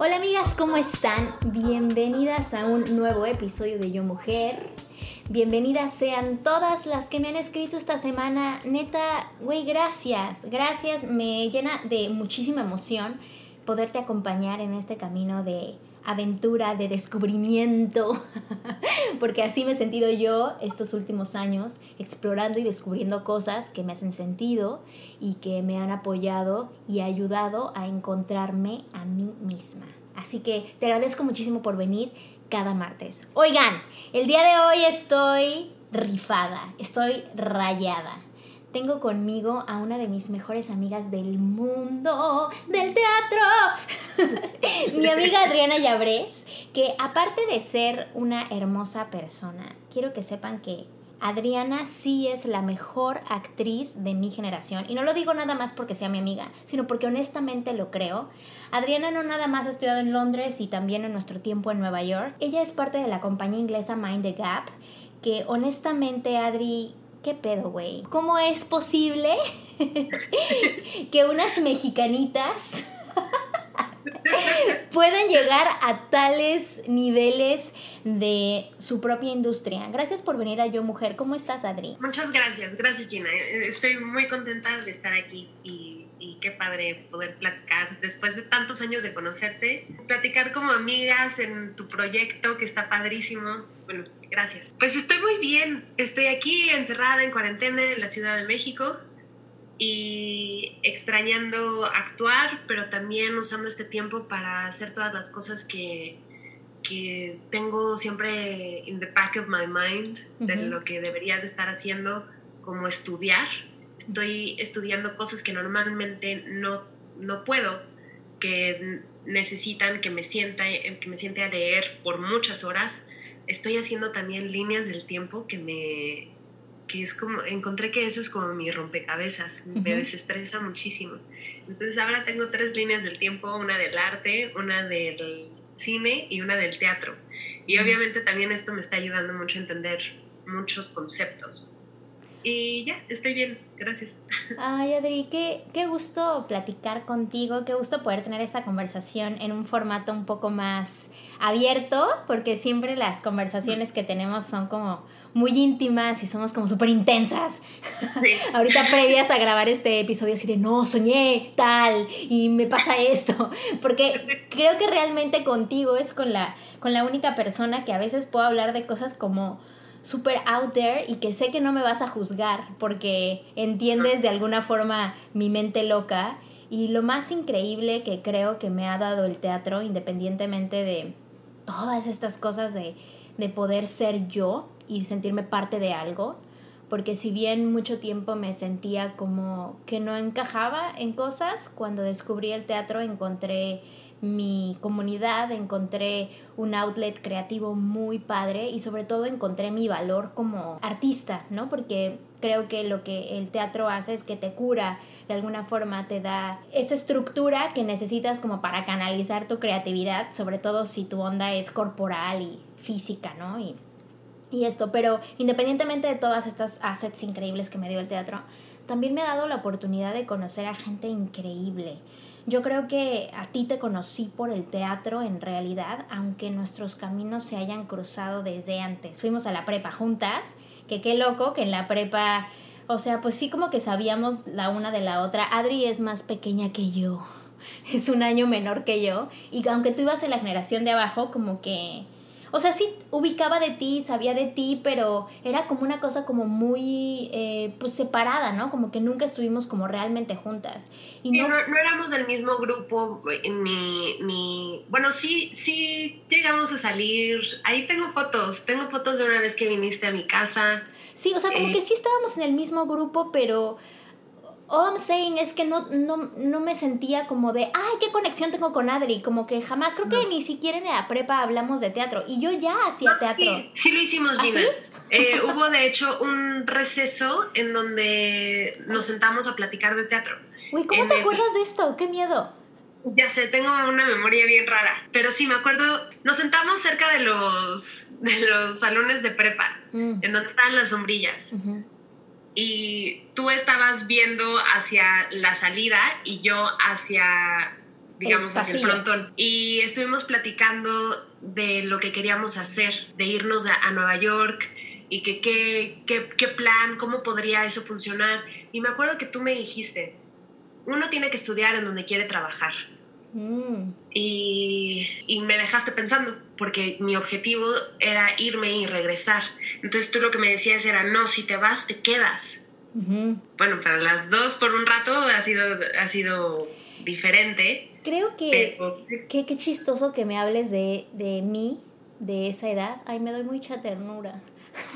Hola amigas, ¿cómo están? Bienvenidas a un nuevo episodio de Yo Mujer. Bienvenidas sean todas las que me han escrito esta semana. Neta, güey, gracias. Gracias, me llena de muchísima emoción poderte acompañar en este camino de aventura, de descubrimiento, porque así me he sentido yo estos últimos años, explorando y descubriendo cosas que me hacen sentido y que me han apoyado y ayudado a encontrarme a mí misma. Así que te agradezco muchísimo por venir cada martes. Oigan, el día de hoy estoy rifada, estoy rayada tengo conmigo a una de mis mejores amigas del mundo del teatro, mi amiga Adriana Llabrés, que aparte de ser una hermosa persona, quiero que sepan que Adriana sí es la mejor actriz de mi generación. Y no lo digo nada más porque sea mi amiga, sino porque honestamente lo creo. Adriana no nada más ha estudiado en Londres y también en nuestro tiempo en Nueva York. Ella es parte de la compañía inglesa Mind the Gap, que honestamente Adri ¿qué pedo, güey? ¿Cómo es posible que unas mexicanitas puedan llegar a tales niveles de su propia industria? Gracias por venir a Yo Mujer. ¿Cómo estás, Adri? Muchas gracias, gracias, Gina. Estoy muy contenta de estar aquí y, y qué padre poder platicar después de tantos años de conocerte, platicar como amigas en tu proyecto que está padrísimo. Bueno, Gracias. Pues estoy muy bien. Estoy aquí encerrada en cuarentena en la Ciudad de México y extrañando actuar, pero también usando este tiempo para hacer todas las cosas que, que tengo siempre in the back of my mind de lo que debería de estar haciendo, como estudiar. Estoy estudiando cosas que normalmente no, no puedo, que necesitan que me sienta que me siente a leer por muchas horas estoy haciendo también líneas del tiempo que me que es como encontré que eso es como mi rompecabezas me desestresa muchísimo. Entonces ahora tengo tres líneas del tiempo una del arte una del cine y una del teatro. Y obviamente también esto me está ayudando mucho a entender muchos conceptos. Y ya, estoy bien, gracias. Ay, Adri, qué, qué gusto platicar contigo, qué gusto poder tener esta conversación en un formato un poco más abierto, porque siempre las conversaciones que tenemos son como muy íntimas y somos como súper intensas. Ahorita previas a grabar este episodio así de, no, soñé tal y me pasa esto, porque creo que realmente contigo es con la, con la única persona que a veces puedo hablar de cosas como súper out there y que sé que no me vas a juzgar porque entiendes de alguna forma mi mente loca. Y lo más increíble que creo que me ha dado el teatro, independientemente de todas estas cosas de, de poder ser yo y sentirme parte de algo, porque si bien mucho tiempo me sentía como que no encajaba en cosas, cuando descubrí el teatro encontré mi comunidad, encontré un outlet creativo muy padre y sobre todo encontré mi valor como artista, ¿no? Porque creo que lo que el teatro hace es que te cura, de alguna forma te da esa estructura que necesitas como para canalizar tu creatividad, sobre todo si tu onda es corporal y física, ¿no? Y esto, pero independientemente de todas estas assets increíbles que me dio el teatro, también me ha dado la oportunidad de conocer a gente increíble yo creo que a ti te conocí por el teatro en realidad, aunque nuestros caminos se hayan cruzado desde antes. Fuimos a la prepa juntas, que qué loco que en la prepa O sea, pues sí como que sabíamos la una de la otra. Adri es más pequeña que yo. Es un año menor que yo. Y aunque tú ibas en la generación de abajo, como que o sea, sí ubicaba de ti, sabía de ti, pero era como una cosa como muy, eh, pues separada, ¿no? Como que nunca estuvimos como realmente juntas. Y no, no, éramos del mismo grupo, ni, ni, bueno, sí, sí llegamos a salir, ahí tengo fotos, tengo fotos de una vez que viniste a mi casa. Sí, o sea, como que sí estábamos en el mismo grupo, pero all I'm saying es que no, no, me sentía como de, ay, qué conexión tengo con Adri, como que jamás, creo que ni siquiera en la prepa hablamos de teatro, y yo ya hacía teatro. Sí, lo hicimos, ¿Ah, Gina. Eh, hubo de hecho un receso en donde nos sentamos a platicar de teatro. Uy, ¿cómo te acuerdas de esto? ¡Qué miedo! Ya sé, tengo una memoria bien rara, pero sí me acuerdo, nos sentamos cerca de los, de los salones de prepa, mm. en donde estaban las sombrillas y tú estabas viendo hacia la salida y yo hacia, digamos, hacia el frontón. Y estuvimos platicando de lo que queríamos hacer, de irnos a, Nueva York y que qué, qué, plan, cómo podría eso funcionar. Y me acuerdo que tú me dijiste, uno tiene que estudiar en donde quiere trabajar. Mm. Y, y, me dejaste pensando, porque mi objetivo era irme y regresar. Entonces tú lo que me decías era, no, si te vas, te quedas. Bueno, para las dos por un rato ha sido, ha sido diferente. Creo que, qué chistoso que me hables de, de mí, de esa edad. Ay, me doy mucha ternura.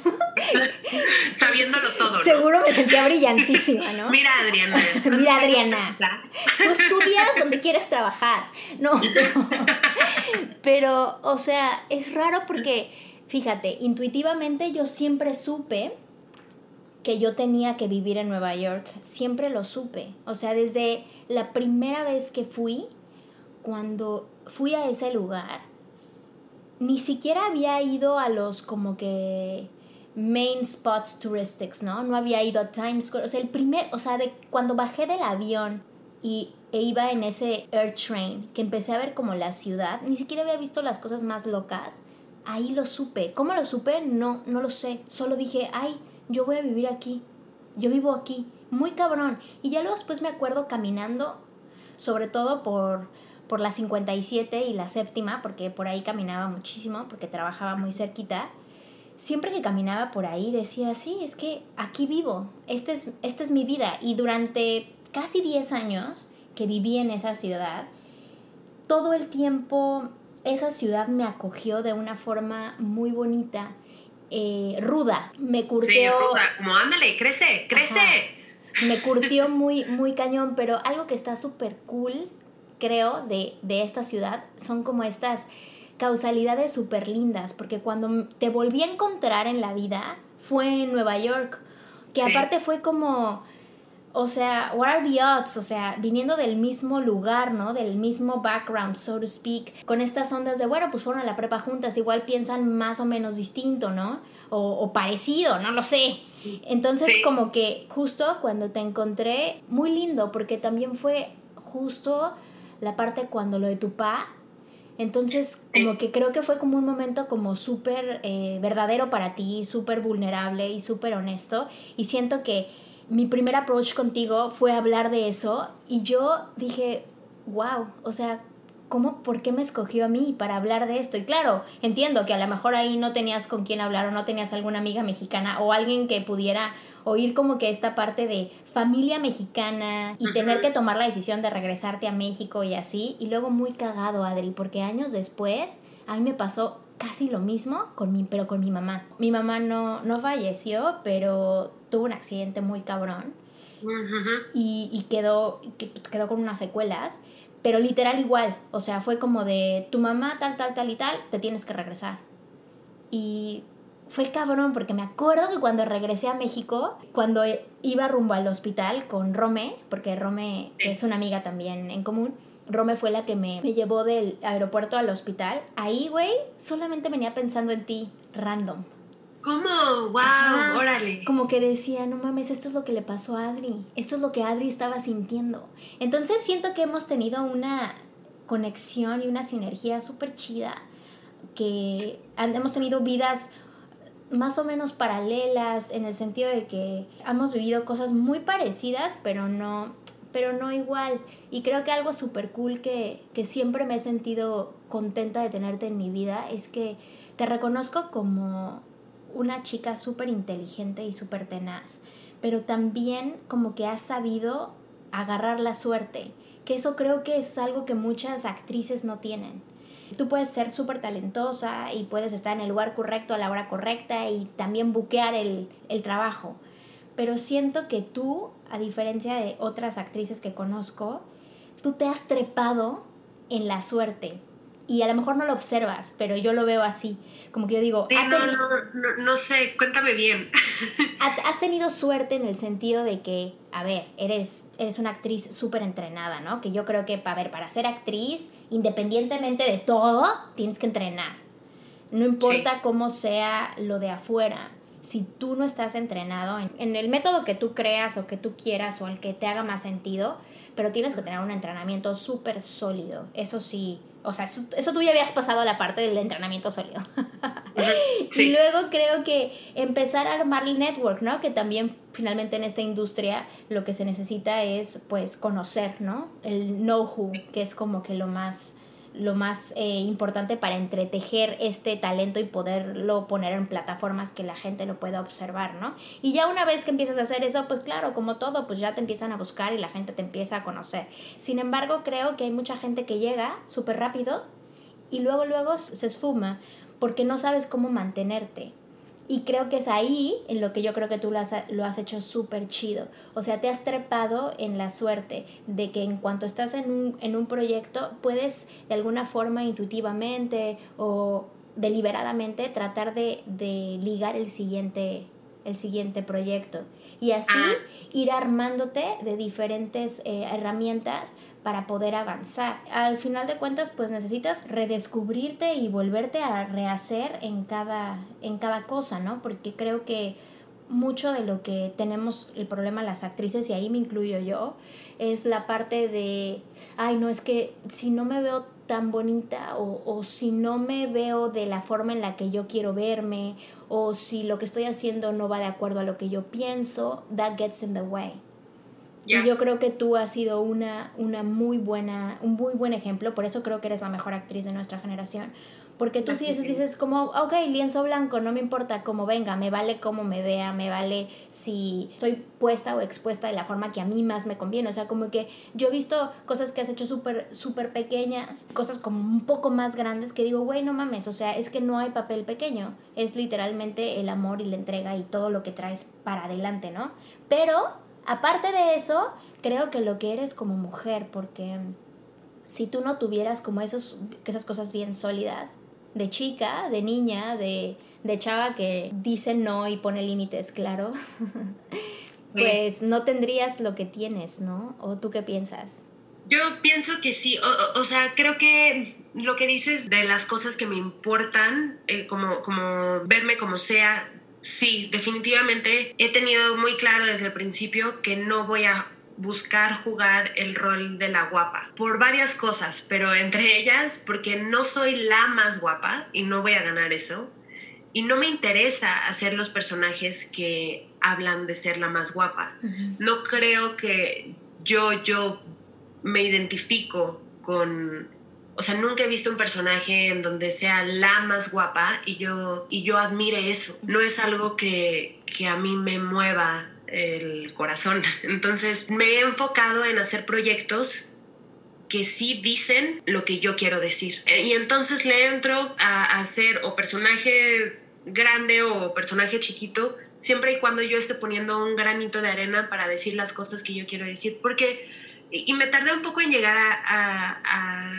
Sabiéndolo todo. Seguro me sentía brillantísima, ¿no? Mira, Adriana. Mira, Adriana. Tú estudias donde quieres trabajar. No, pero, o sea, es raro porque, fíjate, intuitivamente yo siempre supe que yo tenía que vivir en Nueva York. Siempre lo supe. O sea, desde la primera vez que fui, cuando fui a ese lugar, ni siquiera había ido a los como que main spots touristics, ¿no? No había ido a Times Square. O sea, el primer, o sea, de cuando bajé del avión y e iba en ese air train, que empecé a ver como la ciudad, ni siquiera había visto las cosas más locas. Ahí lo supe. ¿Cómo lo supe? No, no lo sé. Solo dije, ay, yo voy a vivir aquí. Yo vivo aquí. Muy cabrón. Y ya luego después me acuerdo caminando, sobre todo por por la 57 y la séptima, porque por ahí caminaba muchísimo, porque trabajaba muy cerquita, siempre que caminaba por ahí decía, sí, es que aquí vivo, esta es, esta es mi vida. Y durante casi 10 años que viví en esa ciudad, todo el tiempo esa ciudad me acogió de una forma muy bonita, eh, ruda. Me curtió... Sí, ruda, como ándale, crece, crece. Me curtió muy, muy cañón, pero algo que está súper cool creo, de, esta ciudad son como estas causalidades súper lindas, porque cuando te volví a encontrar en la vida fue en Nueva York, que aparte fue como, o sea, what are the odds? O sea, viniendo del mismo lugar, ¿no? Del mismo background, so to speak, con estas ondas de, bueno, pues fueron a la prepa juntas, igual piensan más o menos distinto, ¿no? O, parecido, no lo sé. Entonces, como que justo cuando te encontré, muy lindo, porque también fue justo la parte cuando lo de tu pa. Entonces, como que creo que fue como un momento como súper eh, verdadero para ti, súper vulnerable y súper honesto. Y siento que mi primer approach contigo fue hablar de eso y yo dije, wow, o sea, ¿cómo, por qué me escogió a mí para hablar de esto? Y claro, entiendo que a lo mejor ahí no tenías con quién hablar o no tenías alguna amiga mexicana o alguien que pudiera oír como que esta parte de familia mexicana y tener que tomar la decisión de regresarte a México y así. Y luego muy cagado, Adri, porque años después a mí me pasó casi lo mismo, con mi, pero con mi mamá. Mi mamá no, no falleció, pero tuvo un accidente muy cabrón. y, y, quedó, quedó con unas secuelas, pero literal igual, o sea, fue como de tu mamá tal, tal, tal y tal, te tienes que regresar. Y fue cabrón porque me acuerdo que cuando regresé a México, cuando iba rumbo al hospital con Rome, porque Rome es una amiga también en común, Rome fue la que me, llevó del aeropuerto al hospital. Ahí, güey, solamente venía pensando en ti, random. ¿Cómo? ¡Wow! ¡Órale! Como que decía, no mames, esto es lo que le pasó a Adri. Esto es lo que Adri estaba sintiendo. Entonces siento que hemos tenido una conexión y una sinergia súper chida. Que hemos tenido vidas más o menos paralelas en el sentido de que hemos vivido cosas muy parecidas, pero no, pero no igual. Y creo que algo súper cool que, que siempre me he sentido contenta de tenerte en mi vida es que te reconozco como una chica súper inteligente y súper tenaz, pero también como que has sabido agarrar la suerte, que eso creo que es algo que muchas actrices no tienen. Tú puedes ser súper talentosa y puedes estar en el lugar correcto a la hora correcta y también buquear el, el trabajo. Pero siento que tú, a diferencia de otras actrices que conozco, tú te has trepado en la suerte y a lo mejor no lo observas, pero yo lo veo así. Como que yo digo, sí, no, no, no, no, sé, cuéntame bien. has tenido suerte en el sentido de que, a ver, eres, eres una actriz súper entrenada, ¿no? Que yo creo que, a ver, para ser actriz, independientemente de todo, tienes que entrenar. No importa cómo sea lo de afuera. Si tú no estás entrenado en, en el método que tú creas o que tú quieras o el que te haga más sentido, pero tienes que tener un entrenamiento súper sólido. Eso sí, o sea, eso, tú ya habías pasado a la parte del entrenamiento sólido. Y luego creo que empezar a armar el network, ¿no? Que también finalmente en esta industria lo que se necesita es pues conocer, ¿no? El know-how, que es como que lo más lo más eh, importante para entretejer este talento y poderlo poner en plataformas que la gente lo pueda observar, ¿no? Y ya una vez que empiezas a hacer eso, pues claro, como todo, pues ya te empiezan a buscar y la gente te empieza a conocer. Sin embargo, creo que hay mucha gente que llega súper rápido y luego, luego se esfuma porque no sabes cómo mantenerte. Y creo que es ahí en lo que yo creo que tú lo has, lo has hecho súper chido. O sea, te has trepado en la suerte de que en cuanto estás en un, en un proyecto, puedes de alguna forma intuitivamente o deliberadamente tratar de, de ligar el siguiente, el siguiente proyecto. Y así ah. ir armándote de diferentes eh, herramientas para poder avanzar. Al final de cuentas, pues necesitas redescubrirte y volverte a rehacer en cada, en cada cosa, ¿no? Porque creo que mucho de lo que tenemos el problema las actrices, y ahí me incluyo yo, es la parte de, ay, no, es que si no me veo tan bonita o, o, si no me veo de la forma en la que yo quiero verme o si lo que estoy haciendo no va de acuerdo a lo que yo pienso, that gets in the way. Y yo creo que tú has sido una, una muy buena, un muy buen ejemplo, por eso creo que eres la mejor actriz de nuestra generación. Porque tú sí, eso dices como, ok, lienzo blanco, no me importa cómo venga, me vale cómo me vea, me vale si soy puesta o expuesta de la forma que a mí más me conviene. O sea, como que yo he visto cosas que has hecho súper, súper pequeñas, cosas como un poco más grandes que digo, güey, no mames, o sea, es que no hay papel pequeño, es literalmente el amor y la entrega y todo lo que traes para adelante, ¿no? Pero Aparte de eso, creo que lo que eres como mujer, porque si tú no tuvieras como esos, esas cosas bien sólidas, de chica, de niña, de, de chava que dice no y pone límites claros, pues no tendrías lo que tienes, ¿no? ¿O tú qué piensas? Yo pienso que sí, o, sea, creo que lo que dices de las cosas que me importan, eh, como, como verme como sea, sí, definitivamente he tenido muy claro desde el principio que no voy a buscar jugar el rol de la guapa por varias cosas, pero entre ellas porque no soy la más guapa y no voy a ganar eso y no me interesa hacer los personajes que hablan de ser la más guapa. No creo que yo yo me identifico con o sea, nunca he visto un personaje en donde sea la más guapa y yo, y yo admire eso. No es algo que, que a mí me mueva el corazón. Entonces me he enfocado en hacer proyectos que sí dicen lo que yo quiero decir. Y entonces le entro a hacer o personaje grande o personaje chiquito, siempre y cuando yo esté poniendo un granito de arena para decir las cosas que yo quiero decir. Porque y me tardé un poco en llegar a,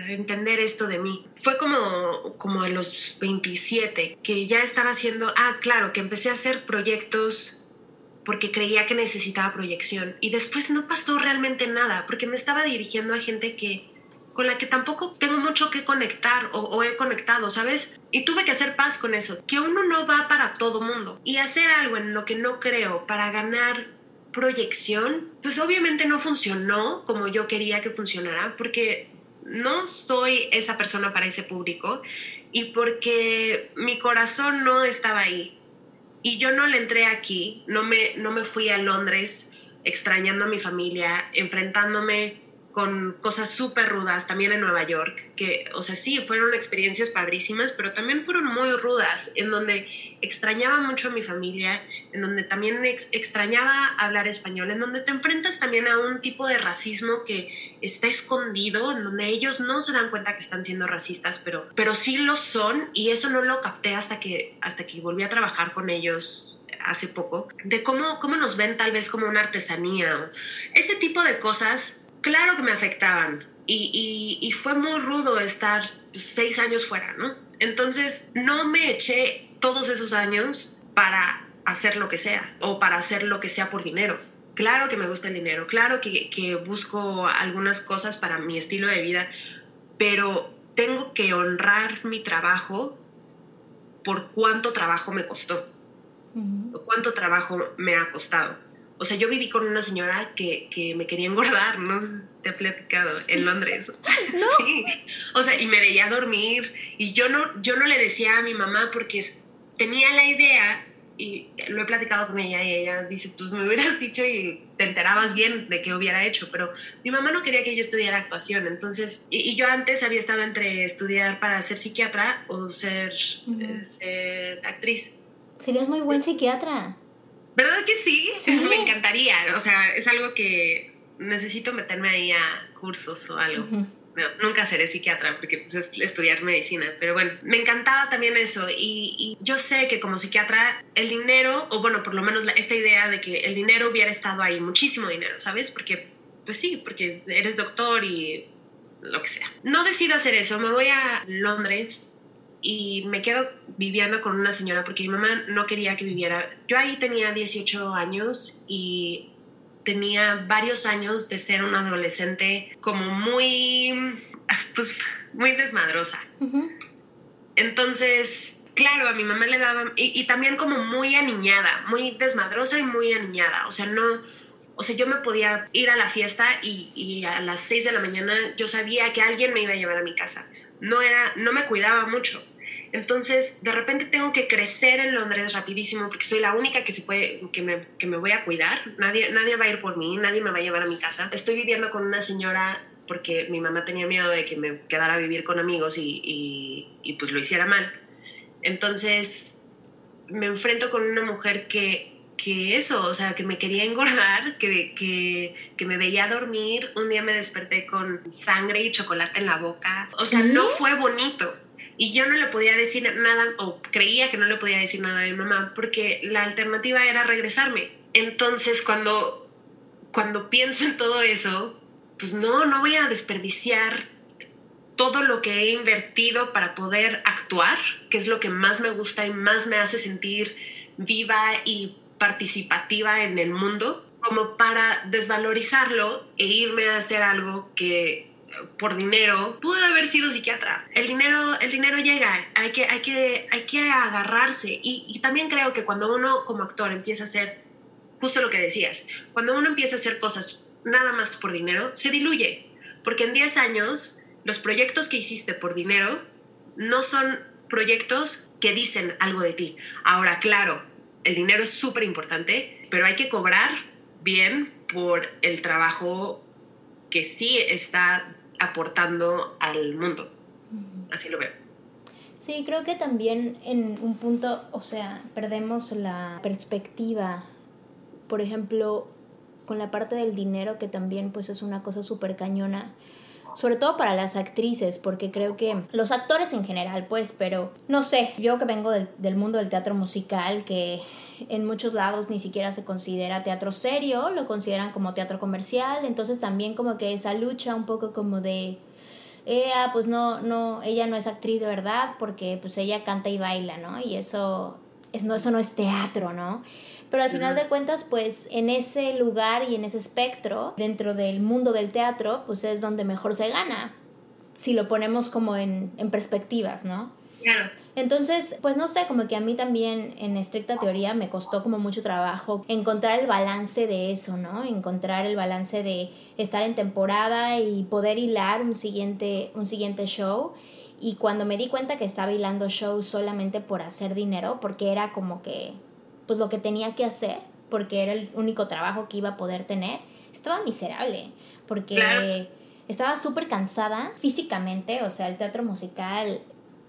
entender esto de mí. Fue como, como a los 27 que ya estaba haciendo, ah, claro, que empecé a hacer proyectos porque creía que necesitaba proyección y después no pasó realmente nada porque me estaba dirigiendo a gente que con la que tampoco tengo mucho que conectar o, o, he conectado, ¿sabes? Y tuve que hacer paz con eso, que uno no va para todo mundo y hacer algo en lo que no creo para ganar proyección, pues obviamente no funcionó como yo quería que funcionara, porque no soy esa persona para ese público y porque mi corazón no estaba ahí. Y yo no le entré aquí, no me, no me fui a Londres extrañando a mi familia, enfrentándome con cosas súper rudas, también en Nueva York, que, o sea, sí, fueron experiencias padrísimas, pero también fueron muy rudas, en donde extrañaba mucho a mi familia, en donde también extrañaba hablar español, en donde te enfrentas también a un tipo de racismo que está escondido, en donde ellos no se dan cuenta que están siendo racistas, pero, pero sí lo son, y eso no lo capté hasta que, hasta que volví a trabajar con ellos hace poco, de cómo, cómo nos ven tal vez como una artesanía, ese tipo de cosas claro que me afectaban y, y, fue muy rudo estar seis años fuera, ¿no? Entonces no me eché todos esos años para hacer lo que sea o para hacer lo que sea por dinero. Claro que me gusta el dinero, claro que, que busco algunas cosas para mi estilo de vida, pero tengo que honrar mi trabajo por cuánto trabajo me costó, cuánto trabajo me ha costado. O sea, yo viví con una señora que, que me quería engordar, no te he platicado, en Londres. Sí. O sea, y me veía dormir y yo no, yo no le decía a mi mamá porque tenía la idea y lo he platicado con ella y ella dice, pues me hubieras dicho y te enterabas bien de qué hubiera hecho, pero mi mamá no quería que yo estudiara actuación, entonces, y, yo antes había estado entre estudiar para ser psiquiatra o ser, eh, ser actriz. Serías muy buen psiquiatra. ¿Verdad que sí? Me encantaría. O sea, es algo que necesito meterme ahí a cursos o algo. nunca seré psiquiatra porque pues, es estudiar medicina, pero bueno, me encantaba también eso y, yo sé que como psiquiatra el dinero, o bueno, por lo menos esta idea de que el dinero hubiera estado ahí, muchísimo dinero, ¿sabes? Porque, pues sí, porque eres doctor y lo que sea. No decido hacer eso, me voy a Londres y me quedo viviendo con una señora porque mi mamá no quería que viviera. Yo ahí tenía 18 años y tenía varios años de ser una adolescente como muy, pues, muy desmadrosa. Entonces, claro, a mi mamá le daba, y, también como muy aniñada, muy desmadrosa y muy aniñada. O sea, no, o sea, yo me podía ir a la fiesta y, y a las 6 de la mañana yo sabía que alguien me iba a llevar a mi casa. No era, no me cuidaba mucho. Entonces, de repente tengo que crecer en Londres rapidísimo porque soy la única que, se puede, que, me, que me voy a cuidar. Nadie, nadie va a ir por mí, nadie me va a llevar a mi casa. Estoy viviendo con una señora porque mi mamá tenía miedo de que me quedara a vivir con amigos y, y, pues lo hiciera mal. Entonces, me enfrento con una mujer que, que eso, o sea, que me quería engordar, que, que, que, me veía dormir. Un día me desperté con sangre y chocolate en la boca. O sea, no fue bonito. Y yo no le podía decir nada, o creía que no le podía decir nada a mi mamá, porque la alternativa era regresarme. Entonces, cuando, cuando pienso en todo eso, pues no, no voy a desperdiciar todo lo que he invertido para poder actuar, que es lo que más me gusta y más me hace sentir viva y participativa en el mundo, como para desvalorizarlo e irme a hacer algo que por dinero, pude haber sido psiquiatra. El dinero, el dinero llega, hay que, hay que, hay que agarrarse. Y, y también creo que cuando uno como actor empieza a hacer justo lo que decías, cuando uno empieza a hacer cosas nada más por dinero, se diluye. Porque en 10 años, los proyectos que hiciste por dinero no son proyectos que dicen algo de ti. Ahora, claro, el dinero es súper importante, pero hay que cobrar bien por el trabajo que sí está aportando al mundo. Así lo veo. Sí, creo que también en un punto, o sea, perdemos la perspectiva, por ejemplo, con la parte del dinero, que también pues es una cosa súper cañona sobre todo para las actrices, porque creo que los actores en general, pues, pero no sé, yo que vengo del, mundo del teatro musical, que en muchos lados ni siquiera se considera teatro serio, lo consideran como teatro comercial, entonces también como que esa lucha un poco como de... ella pues no, no, ella no es actriz de verdad porque pues ella canta y baila, ¿no? Y eso, es, no, eso no es teatro, ¿no? Pero al final de cuentas, pues en ese lugar y en ese espectro, dentro del mundo del teatro, pues es donde mejor se gana, si lo ponemos como en, en perspectivas, ¿no? Claro. Entonces, pues no sé, como que a mí también en estricta teoría me costó como mucho trabajo encontrar el balance de eso, ¿no? Encontrar el balance de estar en temporada y poder hilar un siguiente, un siguiente show. Y cuando me di cuenta que estaba hilando shows solamente por hacer dinero, porque era como que pues lo que tenía que hacer, porque era el único trabajo que iba a poder tener, estaba miserable, porque estaba súper cansada físicamente, o sea, el teatro musical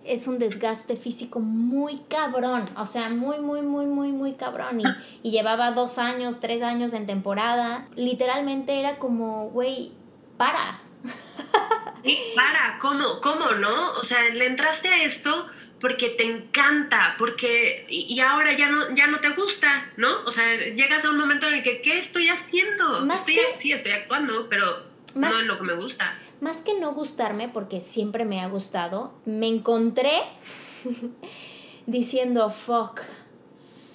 es un desgaste físico muy cabrón, o sea, muy, muy, muy, muy, muy cabrón. Y, y llevaba dos años, tres años en temporada. Literalmente era como, güey, para. para, ¿cómo? ¿Cómo, no? O sea, le entraste a esto porque te encanta, porque y, ahora ya no, ya no te gusta, ¿no? O sea, llegas a un momento en el que, ¿qué estoy haciendo? estoy, sí, estoy actuando, pero no es lo que me gusta más que no gustarme, porque siempre me ha gustado, me encontré diciendo, fuck,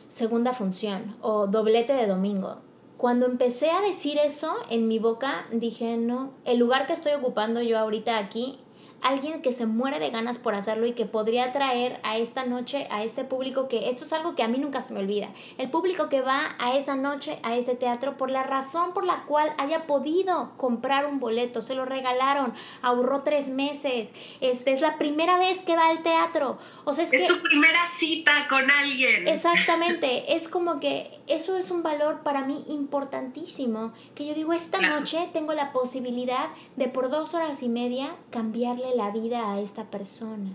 segunda función o doblete de domingo. Cuando empecé a decir eso en mi boca, dije, no, el lugar que estoy ocupando yo ahorita aquí alguien que se muere de ganas por hacerlo y que podría traer a esta noche a este público que esto es algo que a mí nunca se me olvida. El público que va a esa noche a ese teatro por la razón por la cual haya podido comprar un boleto, se lo regalaron, ahorró tres meses, este es la primera vez que va al teatro. O sea, es, es su primera cita con alguien. Exactamente, es como que eso es un valor para mí importantísimo, que yo digo, esta noche tengo la posibilidad de por dos horas y media cambiarle la vida a esta persona.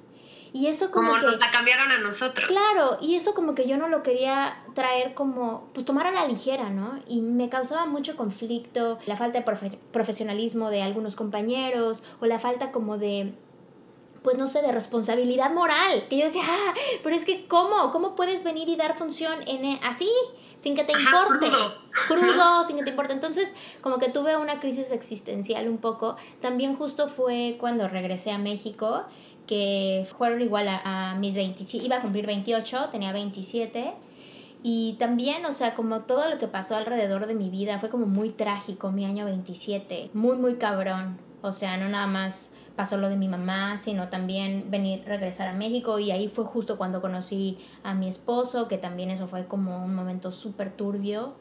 Y eso como, como que... Nos la cambiaron a nosotros. Claro, y eso como que yo no lo quería traer como, pues tomar a la ligera, ¿no? Y me causaba mucho conflicto, la falta de profesionalismo de algunos compañeros, o la falta como de, pues no sé, de responsabilidad moral. Que yo decía, ah, pero es que ¿cómo? ¿Cómo puedes venir y dar función en e-, así? Sin que te importe. Crudo. Crudo, sin que te importe. Entonces, como que tuve una crisis existencial un poco. También justo fue cuando regresé a México, que fueron igual a, mis 27, iba a cumplir 28, tenía 27. Y también, o sea, como todo lo que pasó alrededor de mi vida fue como muy trágico mi año 27, muy, muy cabrón. O sea, no nada más pasó lo de mi mamá, sino también venir, regresar a México y ahí fue justo cuando conocí a mi esposo, que también eso fue como un momento súper turbio,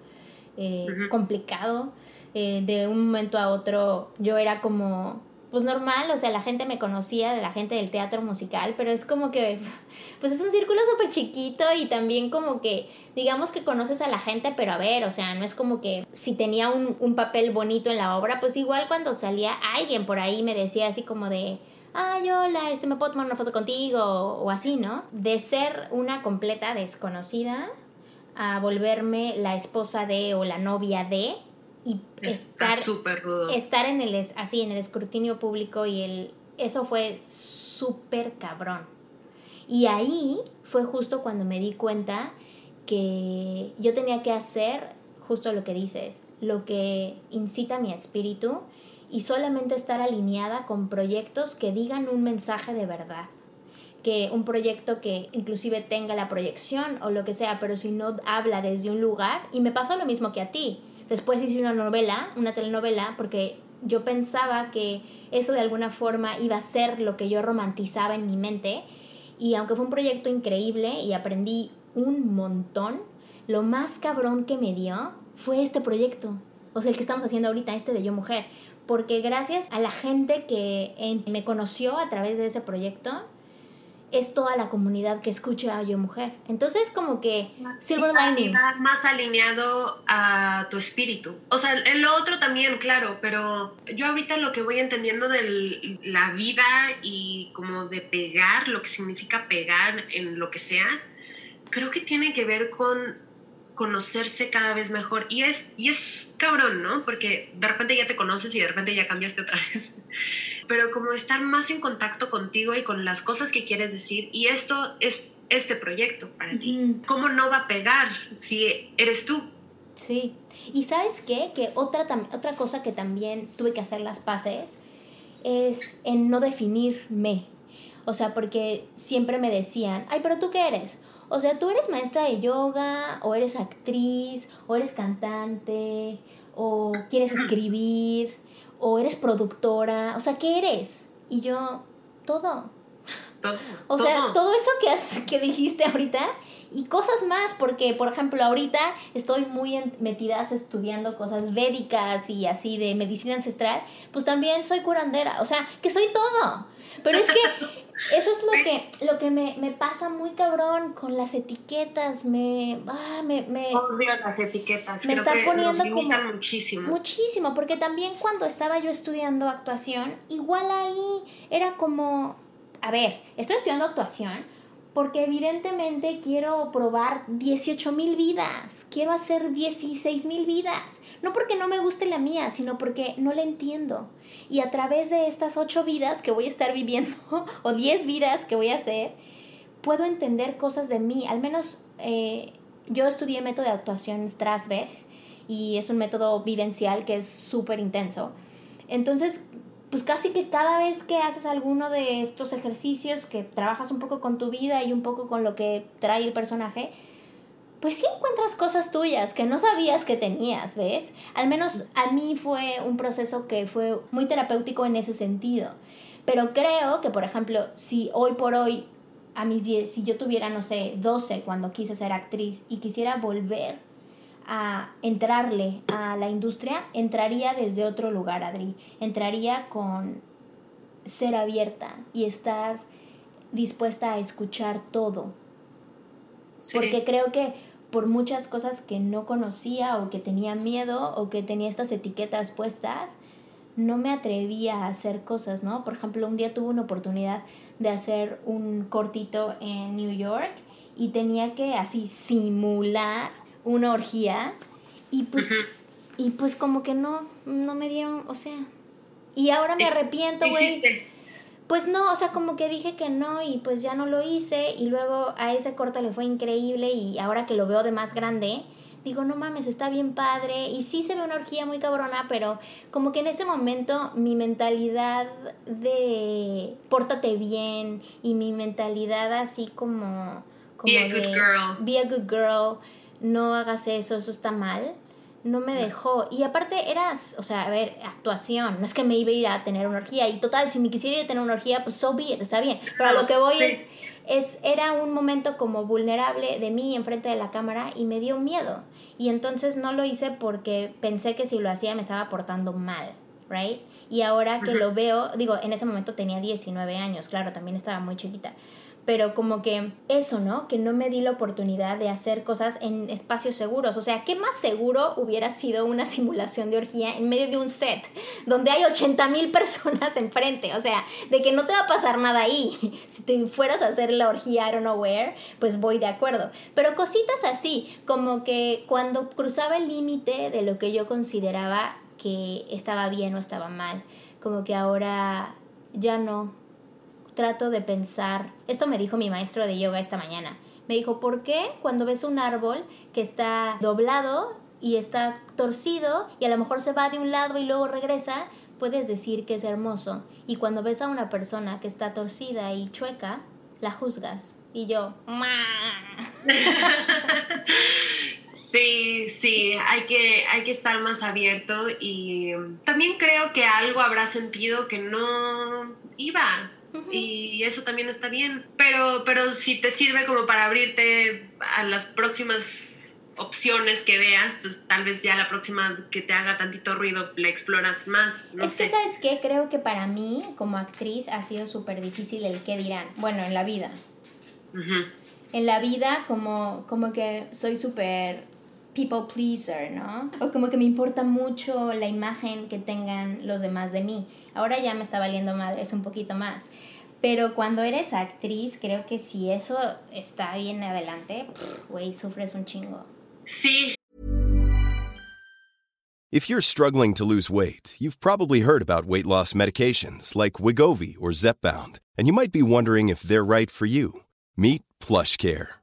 eh, complicado. Eh, de un momento a otro yo era como pues normal, o sea, la gente me conocía de la gente del teatro musical, pero es como que, pues es un círculo súper chiquito y también como que, digamos que conoces a la gente, pero a ver, o sea, no es como que si tenía un, un papel bonito en la obra, pues igual cuando salía alguien por ahí me decía así como de, ay, hola, este, ¿me puedo tomar una foto contigo? O así, ¿no? De ser una completa desconocida a volverme la esposa de o la novia de y estar, estar en el así en el escrutinio público y el eso fue súper cabrón. Y ahí fue justo cuando me di cuenta que yo tenía que hacer justo lo que dices lo que incita mi espíritu y solamente estar alineada con proyectos que digan un mensaje de verdad. Que un proyecto que inclusive tenga la proyección o lo que sea, pero si no habla desde un lugar, y me pasó lo mismo que a ti, Después hice una novela, una telenovela, porque yo pensaba que eso de alguna forma iba a ser lo que yo romantizaba en mi mente. Y aunque fue un proyecto increíble y aprendí un montón, lo más cabrón que me dio fue este proyecto. O sea, el que estamos haciendo ahorita, este de Yo Mujer. Porque gracias a la gente que me conoció a través de ese proyecto, es toda la comunidad que escucha a Yo Mujer. Entonces, como que Silver Linings. Más alineado a tu espíritu. O sea, en lo otro también, claro, pero yo ahorita lo que voy entendiendo de la vida y como de pegar, lo que significa pegar en lo que sea, creo que tiene que ver con conocerse cada vez mejor. Y es, y es cabrón, ¿no? Porque de repente ya te conoces y de repente ya cambiaste otra vez. Pero como estar más en contacto contigo y con las cosas que quieres decir. Y esto es este proyecto para ti. ¿Cómo no va a pegar si eres tú? Sí. Y sabes qué? Que otra, otra cosa que también tuve que hacer las paces es en no definirme. O sea, porque siempre me decían, ay, pero tú qué eres? O sea, tú eres maestra de yoga, o eres actriz, o eres cantante, o quieres escribir, o eres productora. O sea, ¿qué eres? Y yo, todo. o sea, todo eso que, que dijiste ahorita y cosas más, porque por ejemplo ahorita estoy muy metidas estudiando cosas védicas y así de medicina ancestral, pues también soy curandera, o sea, que soy todo. Pero es que eso es lo que, lo que me, me, pasa muy cabrón con las etiquetas, me, ah, me, me odio las etiquetas, me está poniendo como muchísimo. Muchísimo, porque también cuando estaba yo estudiando actuación, igual ahí era como, a ver, estoy estudiando actuación, porque evidentemente quiero probar 18 mil vidas, quiero hacer 16 mil vidas. No porque no me guste la mía, sino porque no la entiendo. Y a través de estas 8 vidas que voy a estar viviendo, o 10 vidas que voy a hacer, puedo entender cosas de mí. Al menos eh, yo estudié método de actuación Strasberg y es un método vivencial que es súper intenso. Entonces, pues casi que cada vez que haces alguno de estos ejercicios, que trabajas un poco con tu vida y un poco con lo que trae el personaje, pues sí encuentras cosas tuyas que no sabías que tenías, ¿ves? Al menos a mí fue un proceso que fue muy terapéutico en ese sentido. Pero creo que, por ejemplo, si hoy por hoy, a mis 10, si yo tuviera, no sé, 12 cuando quise ser actriz y quisiera volver a entrarle a la industria, entraría desde otro lugar, Adri. Entraría con ser abierta y estar dispuesta a escuchar todo. Porque creo que por muchas cosas que no conocía o que tenía miedo o que tenía estas etiquetas puestas, no me atrevía a hacer cosas, ¿no? Por ejemplo, un día tuve una oportunidad de hacer un cortito en New York y tenía que así simular una orgía y pues, y pues como que no, no me dieron, o sea, y ahora me arrepiento, güey. Pues no, o sea, como que dije que no y pues ya no lo hice y luego a ese corto le fue increíble y ahora que lo veo de más grande, digo, no mames, está bien padre y sí se ve una orgía muy cabrona, pero como que en ese momento mi mentalidad de pórtate bien y mi mentalidad así como... como be a good girl. Be a good girl no hagas eso, eso está mal, no me dejó. Y aparte eras, o sea, a ver, actuación, no es que me iba a ir a tener una orgía. Y total, si me quisiera ir a tener una orgía, pues so be it, está bien. Pero a lo que voy es, es, era un momento como vulnerable de mí enfrente de la cámara y me dio miedo. Y entonces no lo hice porque pensé que si lo hacía me estaba portando mal, right? Y ahora que lo veo, digo, en ese momento tenía 19 años, claro, también estaba muy chiquita pero como que eso, ¿no? Que no me di la oportunidad de hacer cosas en espacios seguros. O sea, ¿qué más seguro hubiera sido una simulación de orgía en medio de un set donde hay 80 mil personas enfrente? O sea, de que no te va a pasar nada ahí. Si te fueras a hacer la orgía, I don't know where, pues voy de acuerdo. Pero cositas así, como que cuando cruzaba el límite de lo que yo consideraba que estaba bien o estaba mal, como que ahora ya no, trato de pensar, esto me dijo mi maestro de yoga esta mañana, me dijo, ¿por qué cuando ves un árbol que está doblado y está torcido y a lo mejor se va de un lado y luego regresa, puedes decir que es hermoso? Y cuando ves a una persona que está torcida y chueca, la juzgas. Y yo, Sí, sí, hay que, hay que estar más abierto y también creo que algo habrá sentido que no iba, y eso también está bien. Pero, pero si te sirve como para abrirte a las próximas opciones que veas, pues tal vez ya la próxima que te haga tantito ruido la exploras más. No es sé. que, ¿sabes qué? Creo que para mí, como actriz, ha sido súper difícil el qué dirán. Bueno, en la vida. En la vida, como, como que soy súper people pleaser, ¿no? O como que me importa mucho la imagen que tengan los demás de mí. Ahora ya me está valiendo madres un poquito más. Pero cuando eres actriz, creo que si eso está bien adelante, güey, sufres un chingo. Sí. If you're struggling to lose weight, you've probably heard about weight loss medications like Wigovi or Zepbound, and you might be wondering if they're right for you. Meet PlushCare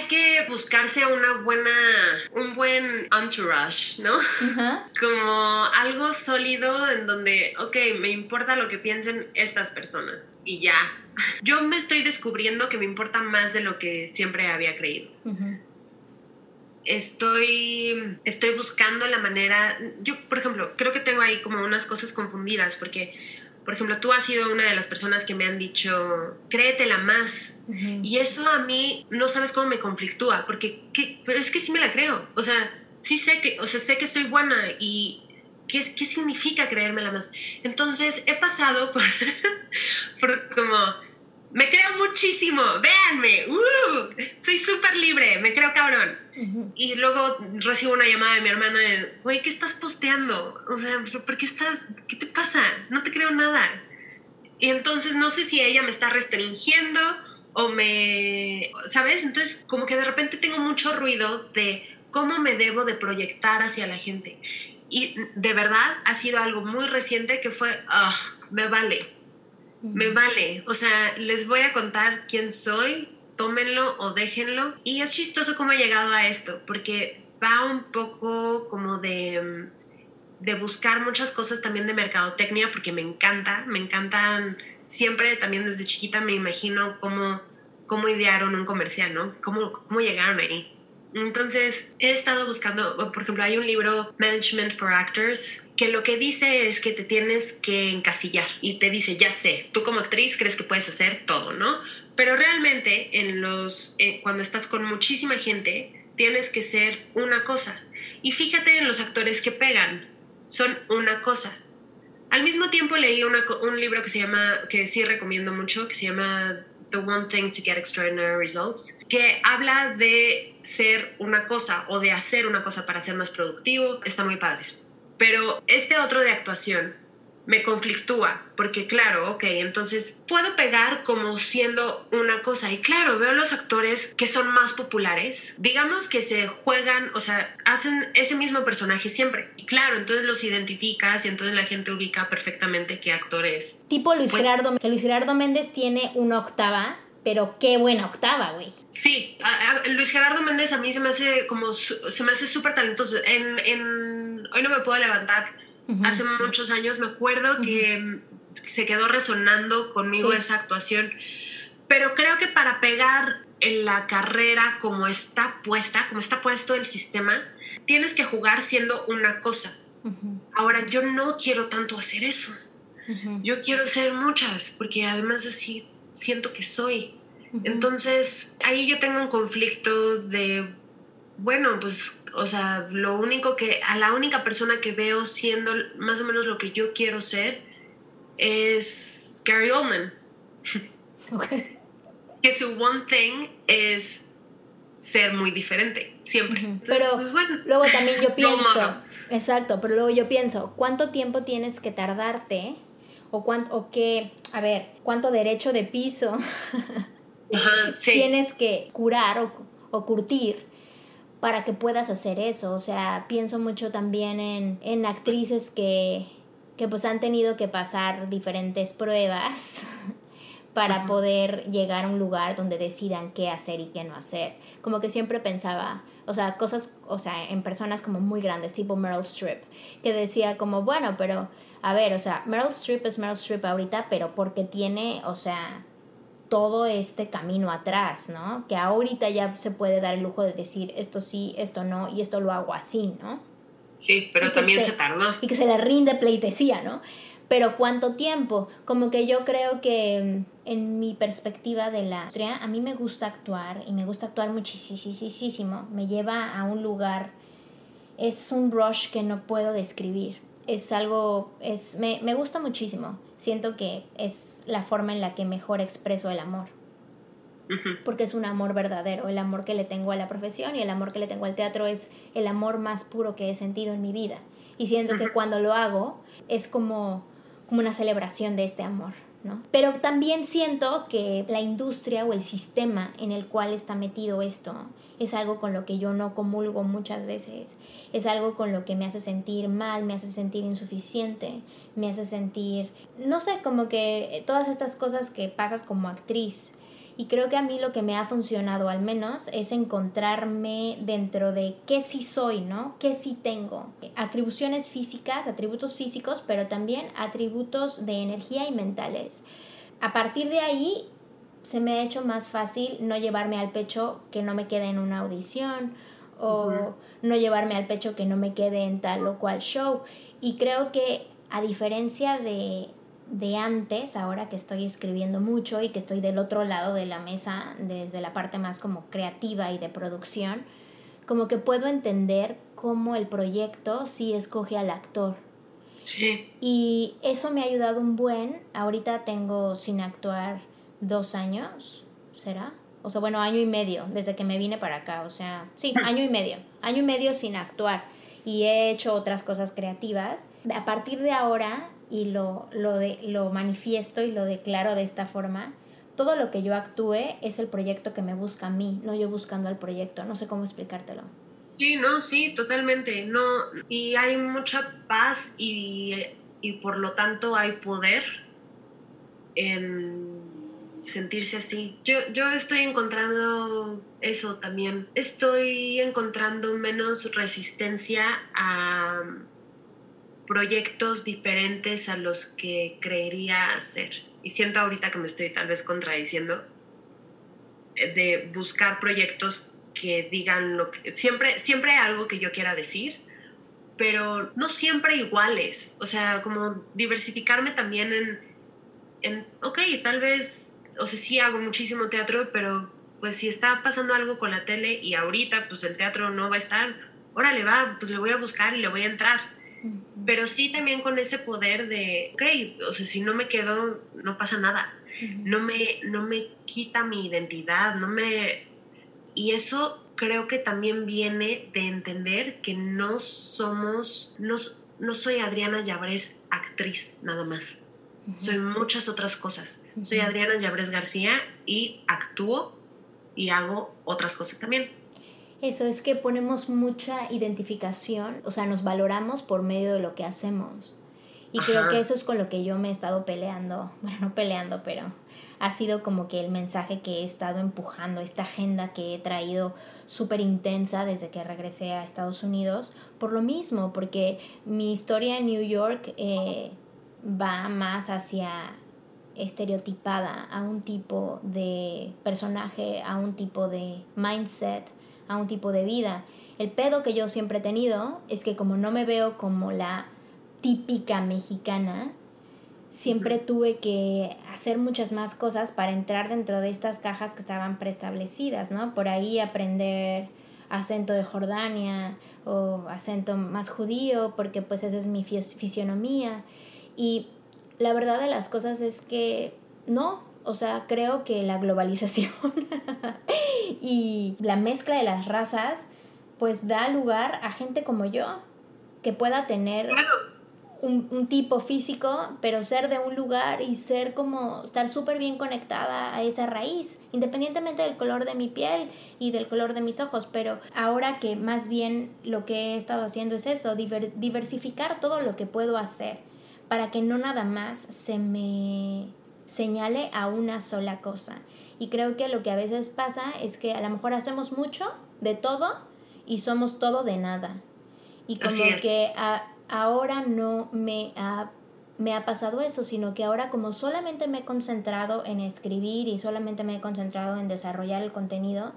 hay que buscarse una buena, un buen entourage, ¿no? Como algo sólido en donde, ok, me importa lo que piensen estas personas y ya. Yo me estoy descubriendo que me importa más de lo que siempre había creído. Estoy, estoy buscando la manera, yo por ejemplo, creo que tengo ahí como unas cosas confundidas porque por ejemplo, tú has sido una de las personas que me han dicho, créetela más. Y eso a mí no sabes cómo me conflictúa, porque, pero es que sí me la creo. O sea, sí sé que, o sea, sé que soy buena y ¿qué, qué significa creérmela más? Entonces he pasado por, por como me creo muchísimo, véanme, uh, soy súper libre, me creo cabrón. Y luego recibo una llamada de mi hermana, güey, ¿qué estás posteando? O sea, ¿por qué estás, qué te pasa? No te creo nada. Y entonces no sé si ella me está restringiendo o me, ¿sabes? Entonces como que de repente tengo mucho ruido de cómo me debo de proyectar hacia la gente. Y de verdad ha sido algo muy reciente que fue, ah, me vale me vale. O sea, les voy a contar quién soy, tómenlo o déjenlo. Y es chistoso cómo he llegado a esto, porque va un poco como de, de buscar muchas cosas también de mercadotecnia, porque me encanta, me encantan, siempre también desde chiquita me imagino cómo, cómo idearon un comercial, ¿no? Cómo, cómo llegaron ahí. Entonces, he estado buscando, por ejemplo, hay un libro, Management for Actors, que lo que dice es que te tienes que encasillar y te dice, ya sé, tú como actriz crees que puedes hacer todo, ¿no? Pero realmente, en los, eh, cuando estás con muchísima gente, tienes que ser una cosa. Y fíjate en los actores que pegan, son una cosa. Al mismo tiempo leí un libro que se llama, que sí recomiendo mucho, que se llama The One Thing to Get Extraordinary Results, que habla de ser una cosa o de hacer una cosa para ser más productivo. Está muy padres. Pero este otro de actuación me conflictúa, porque claro, ok, entonces puedo pegar como siendo una cosa. Y claro, veo los actores que son más populares, digamos que se juegan, o sea, hacen ese mismo personaje siempre. Y claro, entonces los identificas y entonces la gente ubica perfectamente qué actor es. Tipo Luis Gerardo, que Luis Gerardo Méndez tiene una octava pero qué buena octava, güey. Sí, Luis Gerardo Méndez a mí se me hace como, se me hace súper talentoso. En, en, hoy no me puedo levantar hace muchos años, me acuerdo que se quedó resonando conmigo esa actuación, pero creo que para pegar en la carrera como está puesta, como está puesto el sistema, tienes que jugar siendo una cosa. Ahora, yo no quiero tanto hacer eso. Yo quiero ser muchas, porque además así siento que soy. Entonces, ahí yo tengo un conflicto de, bueno, pues o sea, lo único que, a la única persona que veo siendo más o menos lo que yo quiero ser es Gary Oldman. que su one thing es ser muy diferente, siempre. Pero pues, luego también yo pienso, exacto, pero luego yo pienso, ¿cuánto tiempo tienes que tardarte? O, cuánto, o qué, a ver, ¿cuánto derecho de piso tienes que curar o, o curtir para que puedas hacer eso. O sea, pienso mucho también en, actrices que, pues han tenido que pasar diferentes pruebas para poder llegar a un lugar donde decidan qué hacer y qué no hacer. Como que siempre pensaba, o sea, cosas, o sea, en personas como muy grandes, tipo Meryl Streep, que decía como, bueno, pero, a ver, o sea, Meryl Streep es Meryl Streep ahorita, pero porque tiene, o sea, todo este camino atrás, ¿no? Que ahorita ya se puede dar el lujo de decir esto sí, esto no, y esto lo hago así, ¿no? Sí, pero también se, tardó. Y que se le rinde pleitesía, ¿no? Pero ¿cuánto tiempo? Como que yo creo que mm, en mi perspectiva de la industria, a mí me gusta actuar y me gusta actuar muchísimo. Me lleva a un lugar, es un rush que no puedo describir. Es algo, es, me, me gusta muchísimo siento que es la forma en la que mejor expreso el amor. Porque es un amor verdadero, el amor que le tengo a la profesión y el amor que le tengo al teatro es el amor más puro que he sentido en mi vida. Y siento que cuando lo hago es como, como una celebración de este amor. ¿no? Pero también siento que la industria o el sistema en el cual está metido esto es algo con lo que yo no comulgo muchas veces, es algo con lo que me hace sentir mal, me hace sentir insuficiente, me hace sentir, no sé, como que todas estas cosas que pasas como actriz Y creo que a mí lo que me ha funcionado al menos es encontrarme dentro de qué sí soy, ¿no? ¿Qué sí tengo? Atribuciones físicas, atributos físicos, pero también atributos de energía y mentales. A partir de ahí se me ha hecho más fácil no llevarme al pecho que no me quede en una audición o no llevarme al pecho que no me quede en tal o cual show. Y creo que a diferencia de de antes, ahora que estoy escribiendo mucho y que estoy del otro lado de la mesa, desde la parte más como creativa y de producción, como que puedo entender cómo el proyecto sí escoge al actor. Sí. Y eso me ha ayudado un buen. Ahorita tengo sin actuar dos años, ¿será? O sea, bueno, año y medio, desde que me vine para acá. O sea, sí, año y medio. Año y medio sin actuar. Y he hecho otras cosas creativas. A partir de ahora y lo, lo, de, lo manifiesto y lo declaro de esta forma, todo lo que yo actúe es el proyecto que me busca a mí, no yo buscando al proyecto. No sé cómo explicártelo. Sí, no, sí, totalmente. No, y hay mucha paz y, y por lo tanto hay poder en sentirse así. Yo, yo estoy encontrando eso también. Estoy encontrando menos resistencia a proyectos diferentes a los que creería hacer. Y siento ahorita que me estoy tal vez contradiciendo eh, de buscar proyectos que digan lo que siempre siempre hay algo que yo quiera decir, pero no siempre iguales, o sea, como diversificarme también en en ok, tal vez o sea, sí hago muchísimo teatro, pero pues si está pasando algo con la tele y ahorita pues el teatro no va a estar, órale va, pues le voy a buscar y le voy a entrar. Pero sí también con ese poder de, ok, o sea, si no me quedo, no pasa nada, no, me, no me quita mi identidad, no me... Y eso creo que también viene de entender que no somos, no, no soy Adriana Llabrés actriz nada más. Soy muchas otras cosas. Soy Adriana Llabrés García y actúo y hago otras cosas también. Eso es que ponemos mucha identificación, o sea, nos valoramos por medio de lo que hacemos. Y creo que eso es con lo que yo me he estado peleando, bueno, no peleando, pero ha sido como que el mensaje que he estado empujando, esta agenda que he traído súper intensa desde que regresé a Estados Unidos, por lo mismo, porque mi historia en New York eh, va más hacia estereotipada a un tipo de personaje, a un tipo de mindset, a un tipo de vida. El pedo que yo siempre he tenido es que como no me veo como la típica mexicana, siempre tuve que hacer muchas más cosas para entrar dentro de estas cajas que estaban preestablecidas, ¿no? Por ahí aprender acento de Jordania o acento más judío, porque pues esa es mi fisionomía. Y la verdad de las cosas es que no, o sea, creo que la globalización y la mezcla de las razas pues da lugar a gente como yo que pueda tener un, un, tipo físico, pero ser de un lugar y ser como estar súper bien conectada a esa raíz, independientemente del color de mi piel y del color de mis ojos. Pero ahora que más bien lo que he estado haciendo es eso, diversificar todo lo que puedo hacer para que no nada más se me señale a una sola cosa. Y creo que lo que a veces pasa es que a lo mejor hacemos mucho de todo y somos todo de nada. Y como que ahora no me ha, me ha pasado eso, sino que ahora como solamente me he concentrado en escribir y solamente me he concentrado en desarrollar el contenido,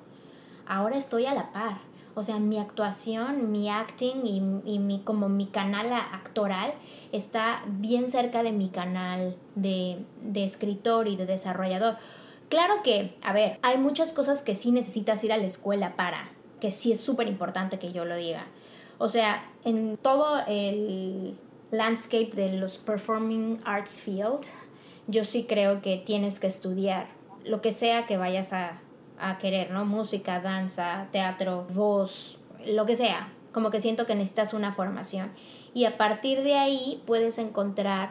ahora estoy a la par o sea, mi actuación, mi acting y, y mi, como mi canal actoral está bien cerca de mi canal de, de escritor y de desarrollador. Claro que, a ver, hay muchas cosas que sí necesitas ir a la escuela para, que sí es súper importante que yo lo diga. O sea, en todo el landscape de los performing arts field, yo sí creo que tienes que estudiar lo que sea que vayas a, a querer, ¿no? Música, danza, teatro, voz, lo que sea. Como que siento que necesitas una formación. Y a partir de ahí puedes encontrar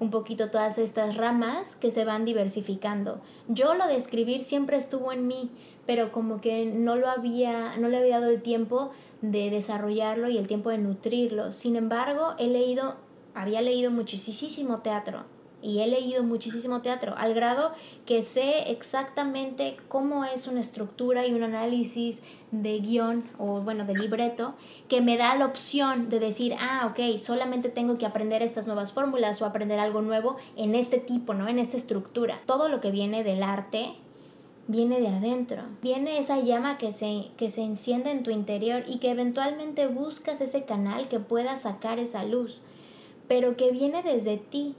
un poquito todas estas ramas que se van diversificando. Yo lo de escribir siempre estuvo en mí, pero como que no lo había, no le había dado el tiempo de desarrollarlo y el tiempo de nutrirlo. Sin embargo, he leído, había leído muchísimo teatro, y he leído muchísimo teatro, al grado que sé exactamente cómo es una estructura y un análisis de guion o bueno, de libreto, que me da la opción de decir, ah, ok, solamente tengo que aprender estas nuevas fórmulas o aprender algo nuevo en este tipo, ¿no? En esta estructura. Todo lo que viene del arte viene de adentro. Viene esa llama que se, que se enciende en tu interior y que eventualmente buscas ese canal que pueda sacar esa luz, pero que viene desde ti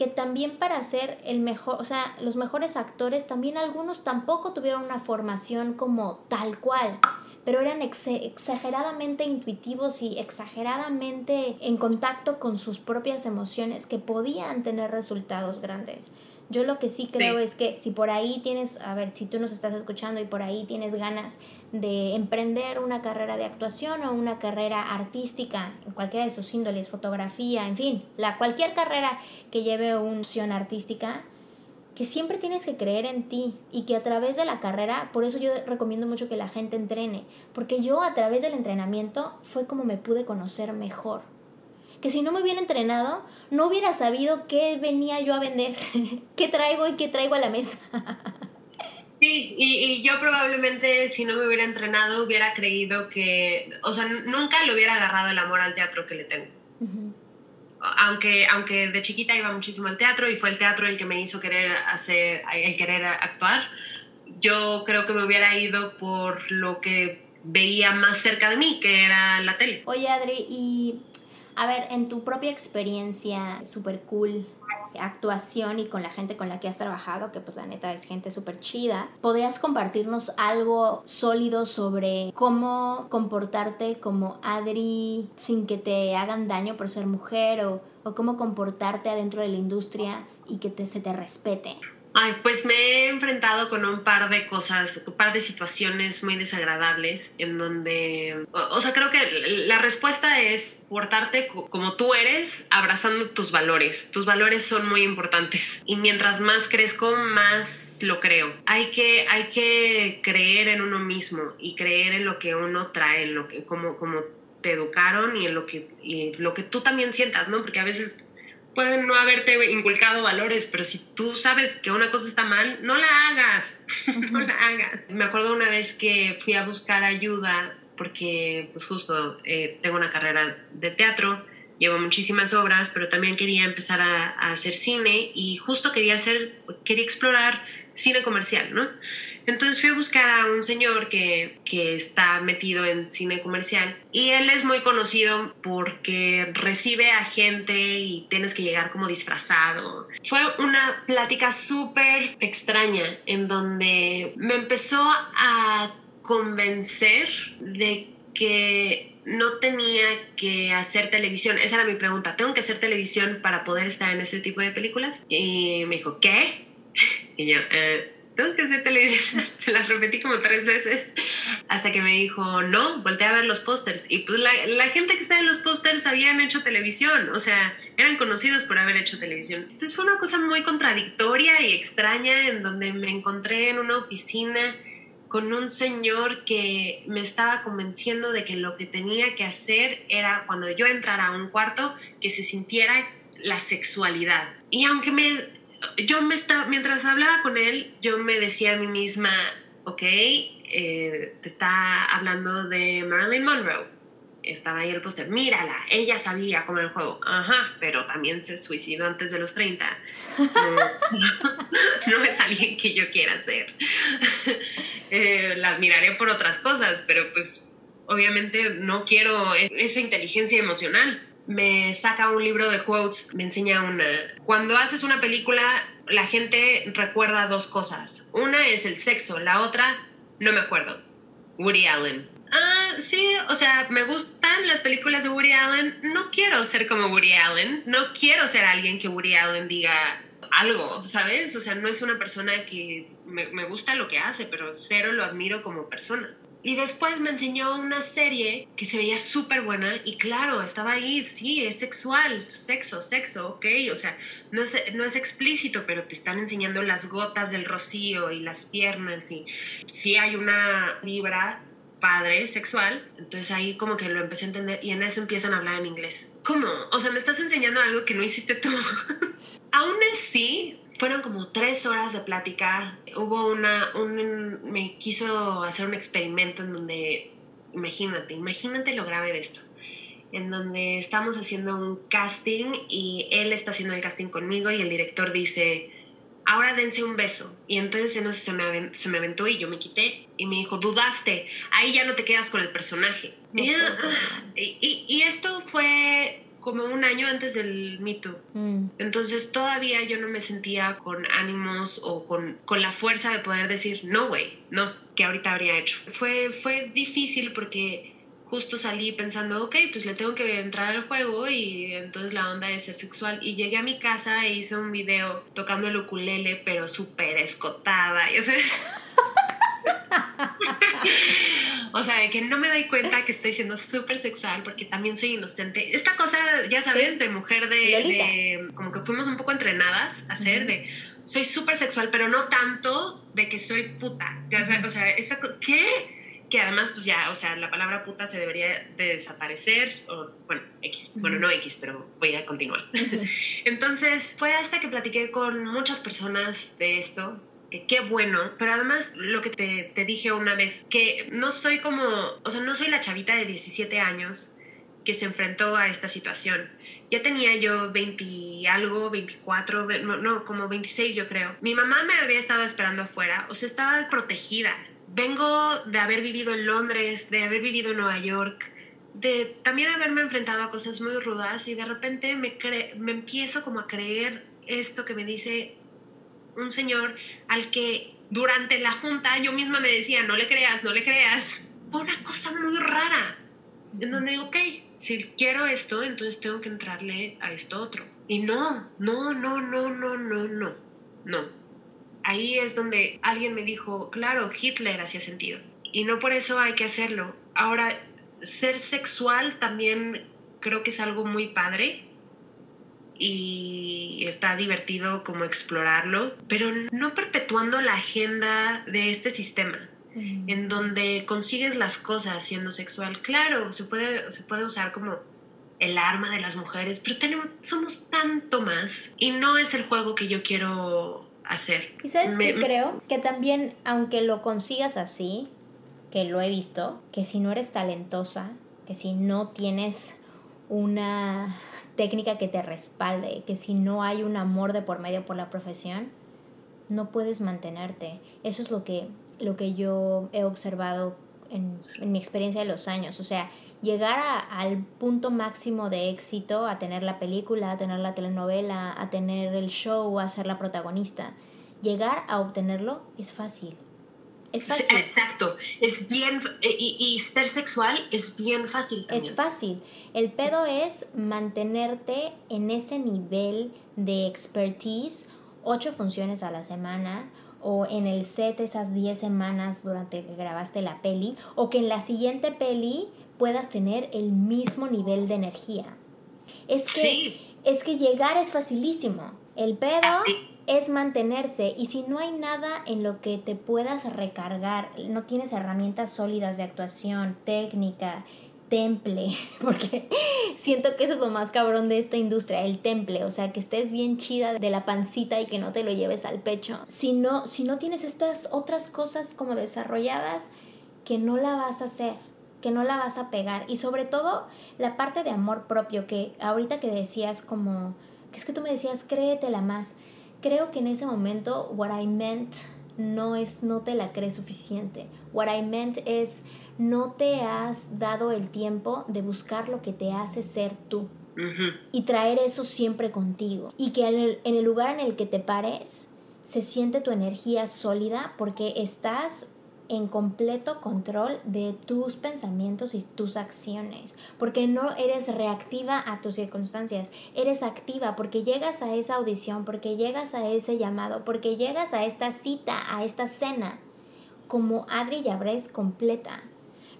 que también para ser el mejor, o sea, los mejores actores, también algunos tampoco tuvieron una formación como tal cual, pero eran exageradamente intuitivos y exageradamente en contacto con sus propias emociones que podían tener resultados grandes. Yo lo que sí creo es que si por ahí tienes, a ver, si tú nos estás escuchando y por ahí tienes ganas de emprender una carrera de actuación o una carrera artística en cualquiera de sus índoles, fotografía, en fin, la cualquier carrera que lleve una opción artística, que siempre tienes que creer en ti y que a través de la carrera, por eso yo recomiendo mucho que la gente entrene, porque yo a través del entrenamiento fue como me pude conocer mejor que si no me hubiera entrenado, no hubiera sabido qué venía yo a vender, qué traigo y qué traigo a la mesa. Sí, y, yo probablemente si no me hubiera entrenado hubiera creído que, o sea, nunca le hubiera agarrado el amor al teatro que le tengo. aunque, aunque de chiquita iba muchísimo al teatro y fue el teatro el que me hizo querer hacer, el querer actuar, yo creo que me hubiera ido por lo que veía más cerca de mí, que era la tele. Oye, Adri, y a ver, en tu propia experiencia súper cool, actuación y con la gente con la que has trabajado, que pues la neta es gente súper chida, ¿podrías compartirnos algo sólido sobre cómo comportarte como Adri sin que te hagan daño por ser mujer o, cómo comportarte adentro de la industria y que te, se te respete? Ay, pues me he enfrentado con un par de cosas, un par de situaciones muy desagradables en donde, o, sea, creo que la respuesta es portarte como tú eres, abrazando tus valores. Tus valores son muy importantes y mientras más crezco, más lo creo. Hay que, hay que creer en uno mismo y creer en lo que uno trae, en lo que, como, como te educaron y en lo que, y lo que tú también sientas, ¿no? Porque a veces pueden no haberte inculcado valores, pero si tú sabes que una cosa está mal, no la hagas, no la hagas. Me acuerdo una vez que fui a buscar ayuda porque pues justo eh, tengo una carrera de teatro, llevo muchísimas obras, pero también quería empezar a, a hacer cine y justo quería hacer, quería explorar cine comercial, ¿no? Entonces fui a buscar a un señor que, que, está metido en cine comercial y él es muy conocido porque recibe a gente y tienes que llegar como disfrazado. Fue una plática súper extraña en donde me empezó a convencer de que no tenía que hacer televisión. Esa era mi pregunta. ¿Tengo que hacer televisión para poder estar en ese tipo de películas? Y me dijo, ¿qué? Y yo, eh, que hacer televisión. Se las repetí como tres veces hasta que me dijo, no, volteé a ver los pósters. Y pues la, la, gente que estaba en los pósters habían hecho televisión, o sea, eran conocidos por haber hecho televisión. Entonces fue una cosa muy contradictoria y extraña en donde me encontré en una oficina con un señor que me estaba convenciendo de que lo que tenía que hacer era cuando yo entrara a un cuarto que se sintiera la sexualidad. Y aunque me yo me estaba, mientras hablaba con él, yo me decía a mí misma, ok, eh, está hablando de Marilyn Monroe. Estaba ahí el póster, mírala, ella sabía cómo era el juego. Ajá, pero también se suicidó antes de los 30. No, es alguien que yo quiera ser. Eh, la admiraré por otras cosas, pero pues obviamente no quiero esa inteligencia emocional me saca un libro de quotes, me enseña una. Cuando haces una película, la gente recuerda dos cosas. Una es el sexo, la otra, no me acuerdo. Woody Allen. Ah, sí, o sea, me gustan las películas de Woody Allen. No quiero ser como Woody Allen. No quiero ser alguien que Woody Allen diga algo, ¿sabes? O sea, no es una persona que me, me gusta lo que hace, pero cero lo admiro como persona. Y después me enseñó una serie que se veía súper buena y claro, estaba ahí, sí, es sexual, sexo, sexo, ok, o sea, no es, no es explícito, pero te están enseñando las gotas del rocío y las piernas y sí hay una vibra padre sexual, entonces ahí como que lo empecé a entender y en eso empiezan a hablar en inglés. ¿Cómo? O sea, me estás enseñando algo que no hiciste tú. aún así, fueron como tres horas de plática. Hubo una, un, me quiso hacer un experimento en donde, imagínate, imagínate lo grave de esto, en donde estamos haciendo un casting y él está haciendo el casting conmigo y el director dice, ahora dense un beso. Y entonces se me, se me aventó y yo me quité y me dijo, dudaste, ahí ya no te quedas con el personaje. y, y, esto fue como un año antes del mito. Mm. Entonces todavía yo no me sentía con ánimos o con, con la fuerza de poder decir, no, güey, no, que ahorita habría hecho. Fue, fue difícil porque justo salí pensando, ok, pues le tengo que entrar al juego y entonces la onda es ser sexual. Y llegué a mi casa e hice un video tocando el ukulele, pero súper escotada. Y, o sea, o sea, de que no me doy cuenta que estoy siendo súper sexual porque también soy inocente. Esta cosa, ya sabes, de mujer de, Como que fuimos un poco entrenadas a ser de... Soy súper sexual, pero no tanto de que soy puta. O sea, esa, ¿qué? que además, pues ya, o sea, la palabra puta se debería de desaparecer, o bueno, X, bueno, no X, pero voy a continuar. Entonces, fue hasta que platiqué con muchas personas de esto, que qué bueno, pero además lo que te, te dije una vez, que no soy como, o sea, no soy la chavita de 17 años que se enfrentó a esta situación. Ya tenía yo 20 algo, 24, no, no, como 26 yo creo. Mi mamá me había estado esperando afuera, o sea, estaba protegida vengo de haber vivido en Londres, de haber vivido en Nueva York, de también haberme enfrentado a cosas muy rudas y de repente me, me empiezo como a creer esto que me dice un señor al que durante la junta yo misma me decía, no le creas, no le creas. Una cosa muy rara, en donde digo, ok, si quiero esto, entonces tengo que entrarle a esto otro. Y no, no, no, no, no, no, no, no ahí es donde alguien me dijo, claro, Hitler hacía sentido. Y no por eso hay que hacerlo. Ahora, ser sexual también creo que es algo muy padre y está divertido como explorarlo, pero no perpetuando la agenda de este sistema. en donde consigues las cosas siendo sexual. Claro, se puede, se puede usar como el arma de las mujeres, pero tenemos, somos tanto más y no es el juego que yo quiero hacer. Y sabes que creo que también, aunque lo consigas así, que lo he visto, que si no eres talentosa, que si no tienes una técnica que te respalde, que si no hay un amor de por medio por la profesión, no puedes mantenerte. Eso es lo que, lo que yo he observado en, mi experiencia de los años. O sea, llegar al punto máximo de éxito, a tener la película, a tener la telenovela, a tener el show, a ser la protagonista, llegar a obtenerlo es fácil. Es fácil. exacto, es bien, y, y, ser sexual es bien fácil. Es fácil. El pedo es mantenerte en ese nivel de expertise, ocho funciones a la semana, o en el set esas diez semanas durante que grabaste la peli, o que en la siguiente peli puedas tener el mismo nivel de energía. Es que, es que llegar es facilísimo. El pedo ah, es mantenerse y si no hay nada en lo que te puedas recargar, no tienes herramientas sólidas de actuación, técnica, temple, porque siento que eso es lo más cabrón de esta industria, el temple, o sea, que estés bien chida de la pancita y que no te lo lleves al pecho. Si no, si no tienes estas otras cosas como desarrolladas, que no la vas a hacer que no la vas a pegar. Y sobre todo la parte de amor propio, que ahorita que decías como, que es que tú me decías, créetela más. Creo que en ese momento what I meant no es no te la crees suficiente. What I meant es no te has dado el tiempo de buscar lo que te hace ser tú. Y traer eso siempre contigo. Y que en el, en el lugar en el que te pares se siente tu energía sólida porque estás en completo control de tus pensamientos y tus acciones, porque no eres reactiva a tus circunstancias, eres activa porque llegas a esa audición, porque llegas a ese llamado, porque llegas a esta cita, a esta cena, como Adri Yabres completa,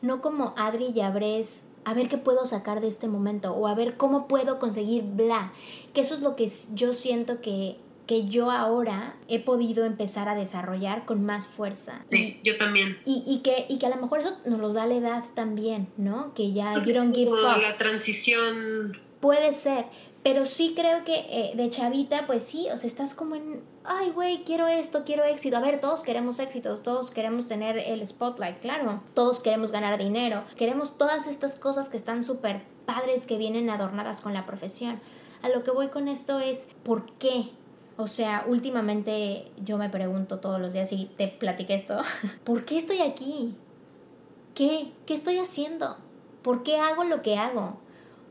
no como Adri Yabres a ver qué puedo sacar de este momento o a ver cómo puedo conseguir bla, que eso es lo que yo siento que que yo ahora he podido empezar a desarrollar con más fuerza. Sí, yo también. Y, y, que, y que a lo mejor eso nos lo da la edad también, ¿no? Que ya you don't give fucks. La transición. Puede ser, Pero sí creo que eh, de chavita, pues sí, o sea, estás como en, ay, güey, quiero esto, quiero éxito. A ver, todos queremos éxitos, todos queremos tener el spotlight, claro. Todos queremos ganar dinero. Queremos todas estas cosas que están súper padres que vienen adornadas con la profesión. A lo que voy con esto es, ¿por qué? O sea, últimamente yo me pregunto todos los días y te platiqué esto, ¿por qué estoy aquí? ¿Qué? ¿Qué estoy haciendo? ¿Por qué hago lo que hago?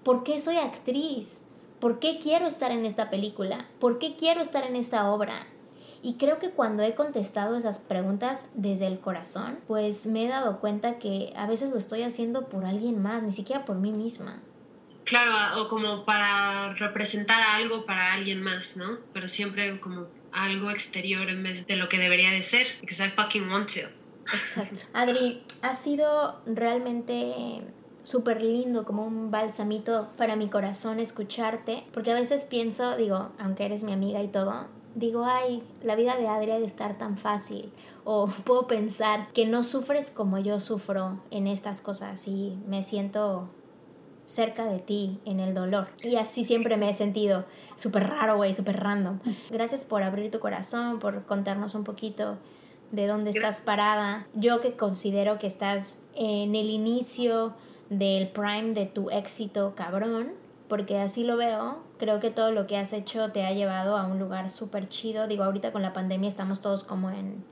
¿Por qué soy actriz? ¿Por qué quiero estar en esta película? ¿Por qué quiero estar en esta obra? Y creo que cuando he contestado esas preguntas desde el corazón, pues me he dado cuenta que a veces lo estoy haciendo por alguien más, ni siquiera por mí misma. Claro, o como para representar algo para alguien más, ¿no? Pero siempre como algo exterior en vez de lo que debería de ser, because I fucking want to. Exacto. Adri, ha sido realmente súper lindo, como un balsamito para mi corazón escucharte, porque a veces pienso, digo, aunque eres mi amiga y todo, digo, ay, la vida de Adri ha de estar tan fácil. O puedo pensar que no sufres como yo sufro en estas cosas y me siento cerca de ti en el dolor. Y así siempre me he sentido súper raro, güey, súper random. Gracias por abrir tu corazón, por contarnos un poquito de dónde estás parada. Yo que considero que estás en el inicio del prime de tu éxito cabrón, porque así lo veo. Creo que todo lo que has hecho te ha llevado a un lugar súper chido. Digo, ahorita con la pandemia estamos todos como en,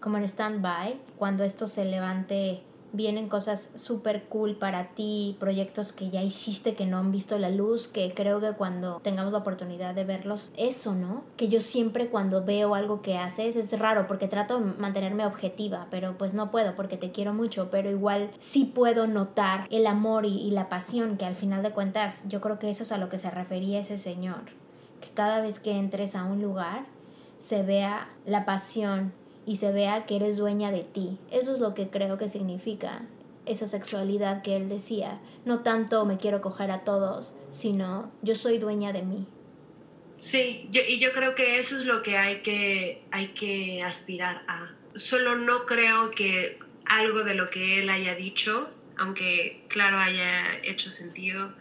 como en stand-by. Cuando esto se levante vienen cosas súper cool para ti, proyectos que ya hiciste que no han visto la luz, que creo que cuando tengamos la oportunidad de verlos, eso, ¿no? Que yo siempre cuando veo algo que haces es raro porque trato de mantenerme objetiva, pero pues no puedo porque te quiero mucho, pero igual sí puedo notar el amor y, y la pasión que al final de cuentas yo creo que eso es a lo que se refería ese señor, que cada vez que entres a un lugar se vea la pasión y se vea que eres dueña de ti. Eso es lo que creo que significa esa sexualidad que él decía. No tanto me quiero coger a todos, sino yo soy dueña de mí. Sí, y yo creo que eso es lo que hay que, hay que aspirar a. Solo no creo que algo de lo que él haya dicho, aunque claro haya hecho sentido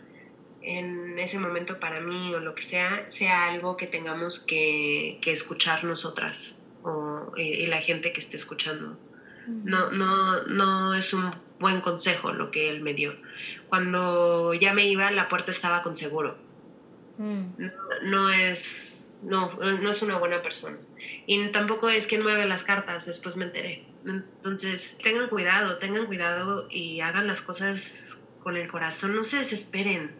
en ese momento para mí o lo que sea, sea algo que tengamos que, que escuchar nosotras y, la gente que esté escuchando. No, no, no es un buen consejo lo que él me dio. Cuando ya me iba, la puerta estaba con seguro. Mm. No, es, no, no es una buena persona. Y tampoco es quien mueve las cartas, después me enteré. Entonces, tengan cuidado, tengan cuidado y hagan las cosas con el corazón, no se desesperen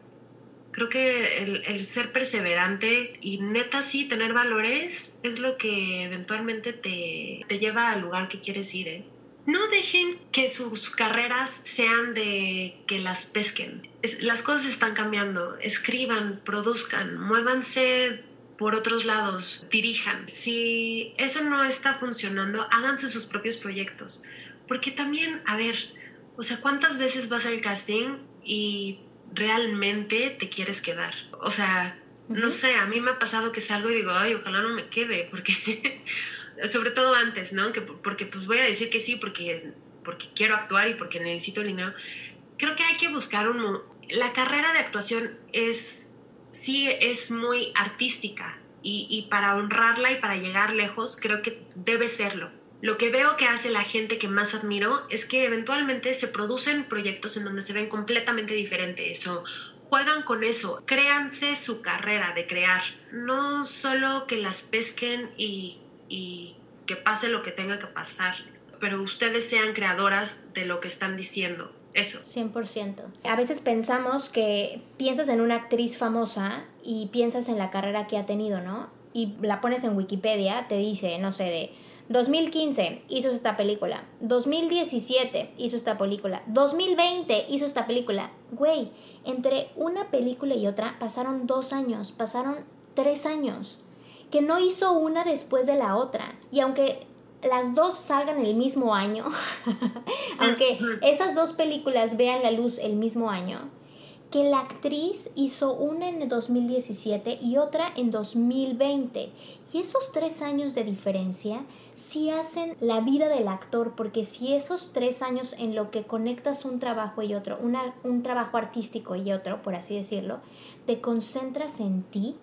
creo que el, ser perseverante y neta sí tener valores es lo que eventualmente te, te lleva al lugar que quieres ir. ¿eh? No dejen que sus carreras sean de que las pesquen. las cosas están cambiando. Escriban, produzcan, muévanse por otros lados, dirijan. Si eso no está funcionando, háganse sus propios proyectos. Porque también, a ver, o sea, ¿cuántas veces vas al casting y realmente te quieres quedar. O sea, no sé, a mí me ha pasado que salgo y digo, ay, ojalá no me quede, porque, sobre todo antes, ¿no? Que, porque pues voy a decir que sí, porque, porque quiero actuar y porque necesito el dinero. Creo que hay que buscar un... La carrera de actuación es, sí, es muy artística y, y para honrarla y para llegar lejos, creo que debe serlo lo que veo que hace la gente que más admiro es que eventualmente se producen proyectos en donde se ven completamente diferentes o juegan con eso, créanse su carrera de crear, no solo que las pesquen y, y que pase lo que tenga que pasar, pero ustedes sean creadoras de lo que están diciendo. Eso. 100%. A veces pensamos que piensas en una actriz famosa y piensas en la carrera que ha tenido, ¿no? Y la pones en Wikipedia, te dice, no sé, de 2015 hizo esta película. 2017 hizo esta película. 2020 hizo esta película. Güey, entre una película y otra pasaron dos años, pasaron tres años. Que no hizo una después de la otra. Y aunque las dos salgan el mismo año, aunque esas dos películas vean la luz el mismo año, que la actriz hizo una en 2017 y otra en 2020. Y esos tres años de diferencia sí hacen la vida del actor, porque si esos tres años en lo que conectas un trabajo y otro, un trabajo artístico y otro, por así decirlo, te concentras en ti,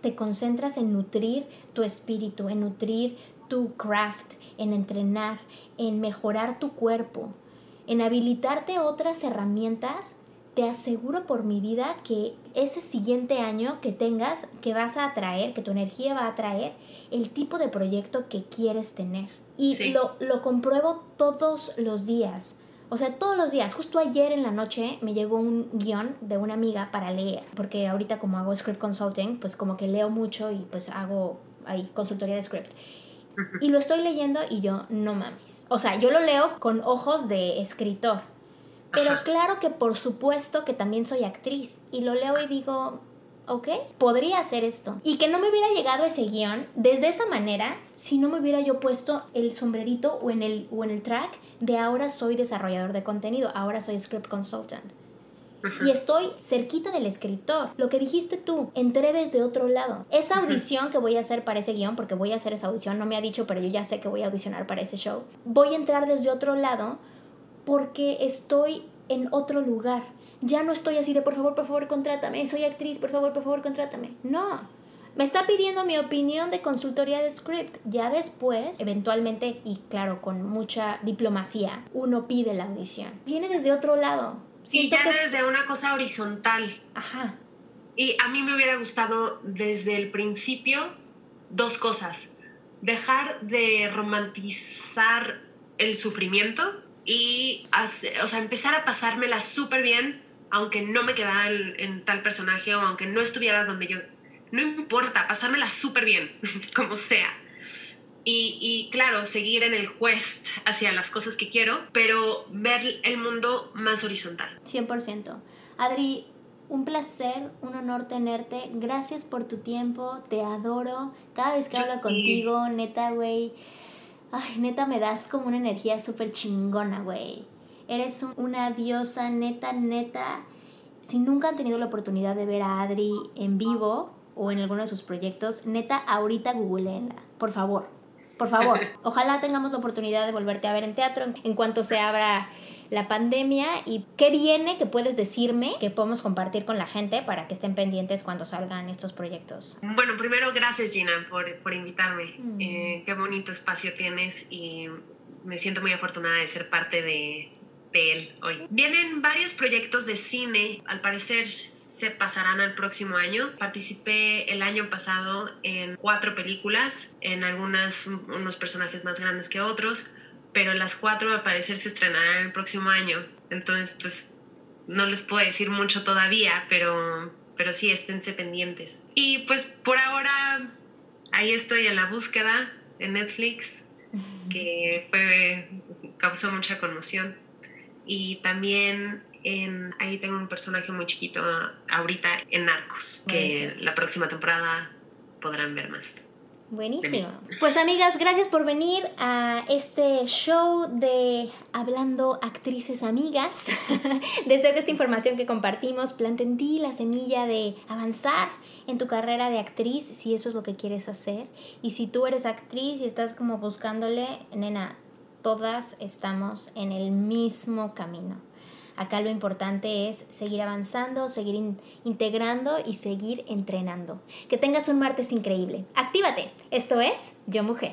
te concentras en nutrir tu espíritu, en nutrir tu craft, en entrenar, en mejorar tu cuerpo, en habilitarte otras herramientas, te aseguro por mi vida que ese siguiente año que tengas, que vas a atraer, que tu energía va a atraer el tipo de proyecto que quieres tener. Y lo, lo compruebo todos los días. O sea, todos los días, justo ayer en la noche me llegó un guion de una amiga para leer, porque ahorita como hago script consulting, pues como que leo mucho y pues hago ahí consultoría de script. Y lo estoy leyendo y yo, no mames. O sea, yo lo leo con ojos de escritor. Pero claro que por supuesto que también soy actriz. Y lo leo y digo, ok, podría hacer esto. Y que no me hubiera llegado ese guion desde esa manera si no me hubiera yo puesto el sombrerito o en el, o en el track de ahora soy desarrollador de contenido, ahora soy script consultant. Y estoy cerquita del escritor. Lo que dijiste tú, entré desde otro lado. Esa audición que voy a hacer para ese guion, porque voy a hacer esa audición, no me ha dicho, pero yo ya sé que voy a audicionar para ese show. Voy a entrar desde otro lado porque estoy en otro lugar ya no estoy así de por favor, por favor, contrátame, soy actriz, por favor, por favor, contrátame. No. Me está pidiendo mi opinión de consultoría de script. Ya después, eventualmente, y claro, con mucha diplomacia, uno pide la audición. Viene desde otro lado. y ya desde una cosa horizontal. Ajá. Y a mí me hubiera gustado desde el principio dos cosas. Dejar de romantizar el sufrimiento y o sea, empezar a pasármela súper bien aunque no me quedara en, tal personaje o aunque no estuviera donde yo... No importa, pasármela súper bien, como sea. Y, y, claro, seguir en el quest hacia las cosas que quiero, pero ver el mundo más horizontal. 100%. Adri, un placer, un honor tenerte. Gracias por tu tiempo, te adoro. Cada vez que hablo contigo, neta, güey. Ay, neta, me das como una energía súper chingona, güey. Eres una diosa neta, neta. Si nunca han tenido la oportunidad de ver a Adri en vivo o en alguno de sus proyectos, neta, ahorita googleenla, por favor. Por favor, ojalá tengamos la oportunidad de volverte a ver en teatro en cuanto se abra la pandemia y qué viene que puedes decirme que podemos compartir con la gente para que estén pendientes cuando salgan estos proyectos. Bueno, primero gracias Gina por, por invitarme. Mm. Eh, qué bonito espacio tienes y me siento muy afortunada de ser parte de, de él hoy. Vienen varios proyectos de cine, al parecer se pasarán al próximo año. Participé el año pasado en cuatro películas, en algunas unos personajes más grandes que otros, pero las cuatro al parecer se estrenarán el próximo año. Entonces, pues no les puedo decir mucho todavía, pero, pero sí esténse pendientes. Y pues por ahora ahí estoy en la búsqueda en Netflix, que fue, causó mucha conmoción y también en, ahí tengo un personaje muy chiquito ahorita en Narcos, que la próxima temporada podrán ver más. Buenísimo. Pues amigas, gracias por venir a este show de Hablando Actrices Amigas. Deseo que esta información que compartimos plante en ti la semilla de avanzar en tu carrera de actriz, si eso es lo que quieres hacer. Y si tú eres actriz y estás como buscándole, nena, todas estamos en el mismo camino. Acá lo importante es seguir avanzando, seguir integrando y seguir entrenando. Que tengas un martes increíble. Actívate. Esto es Yo Mujer.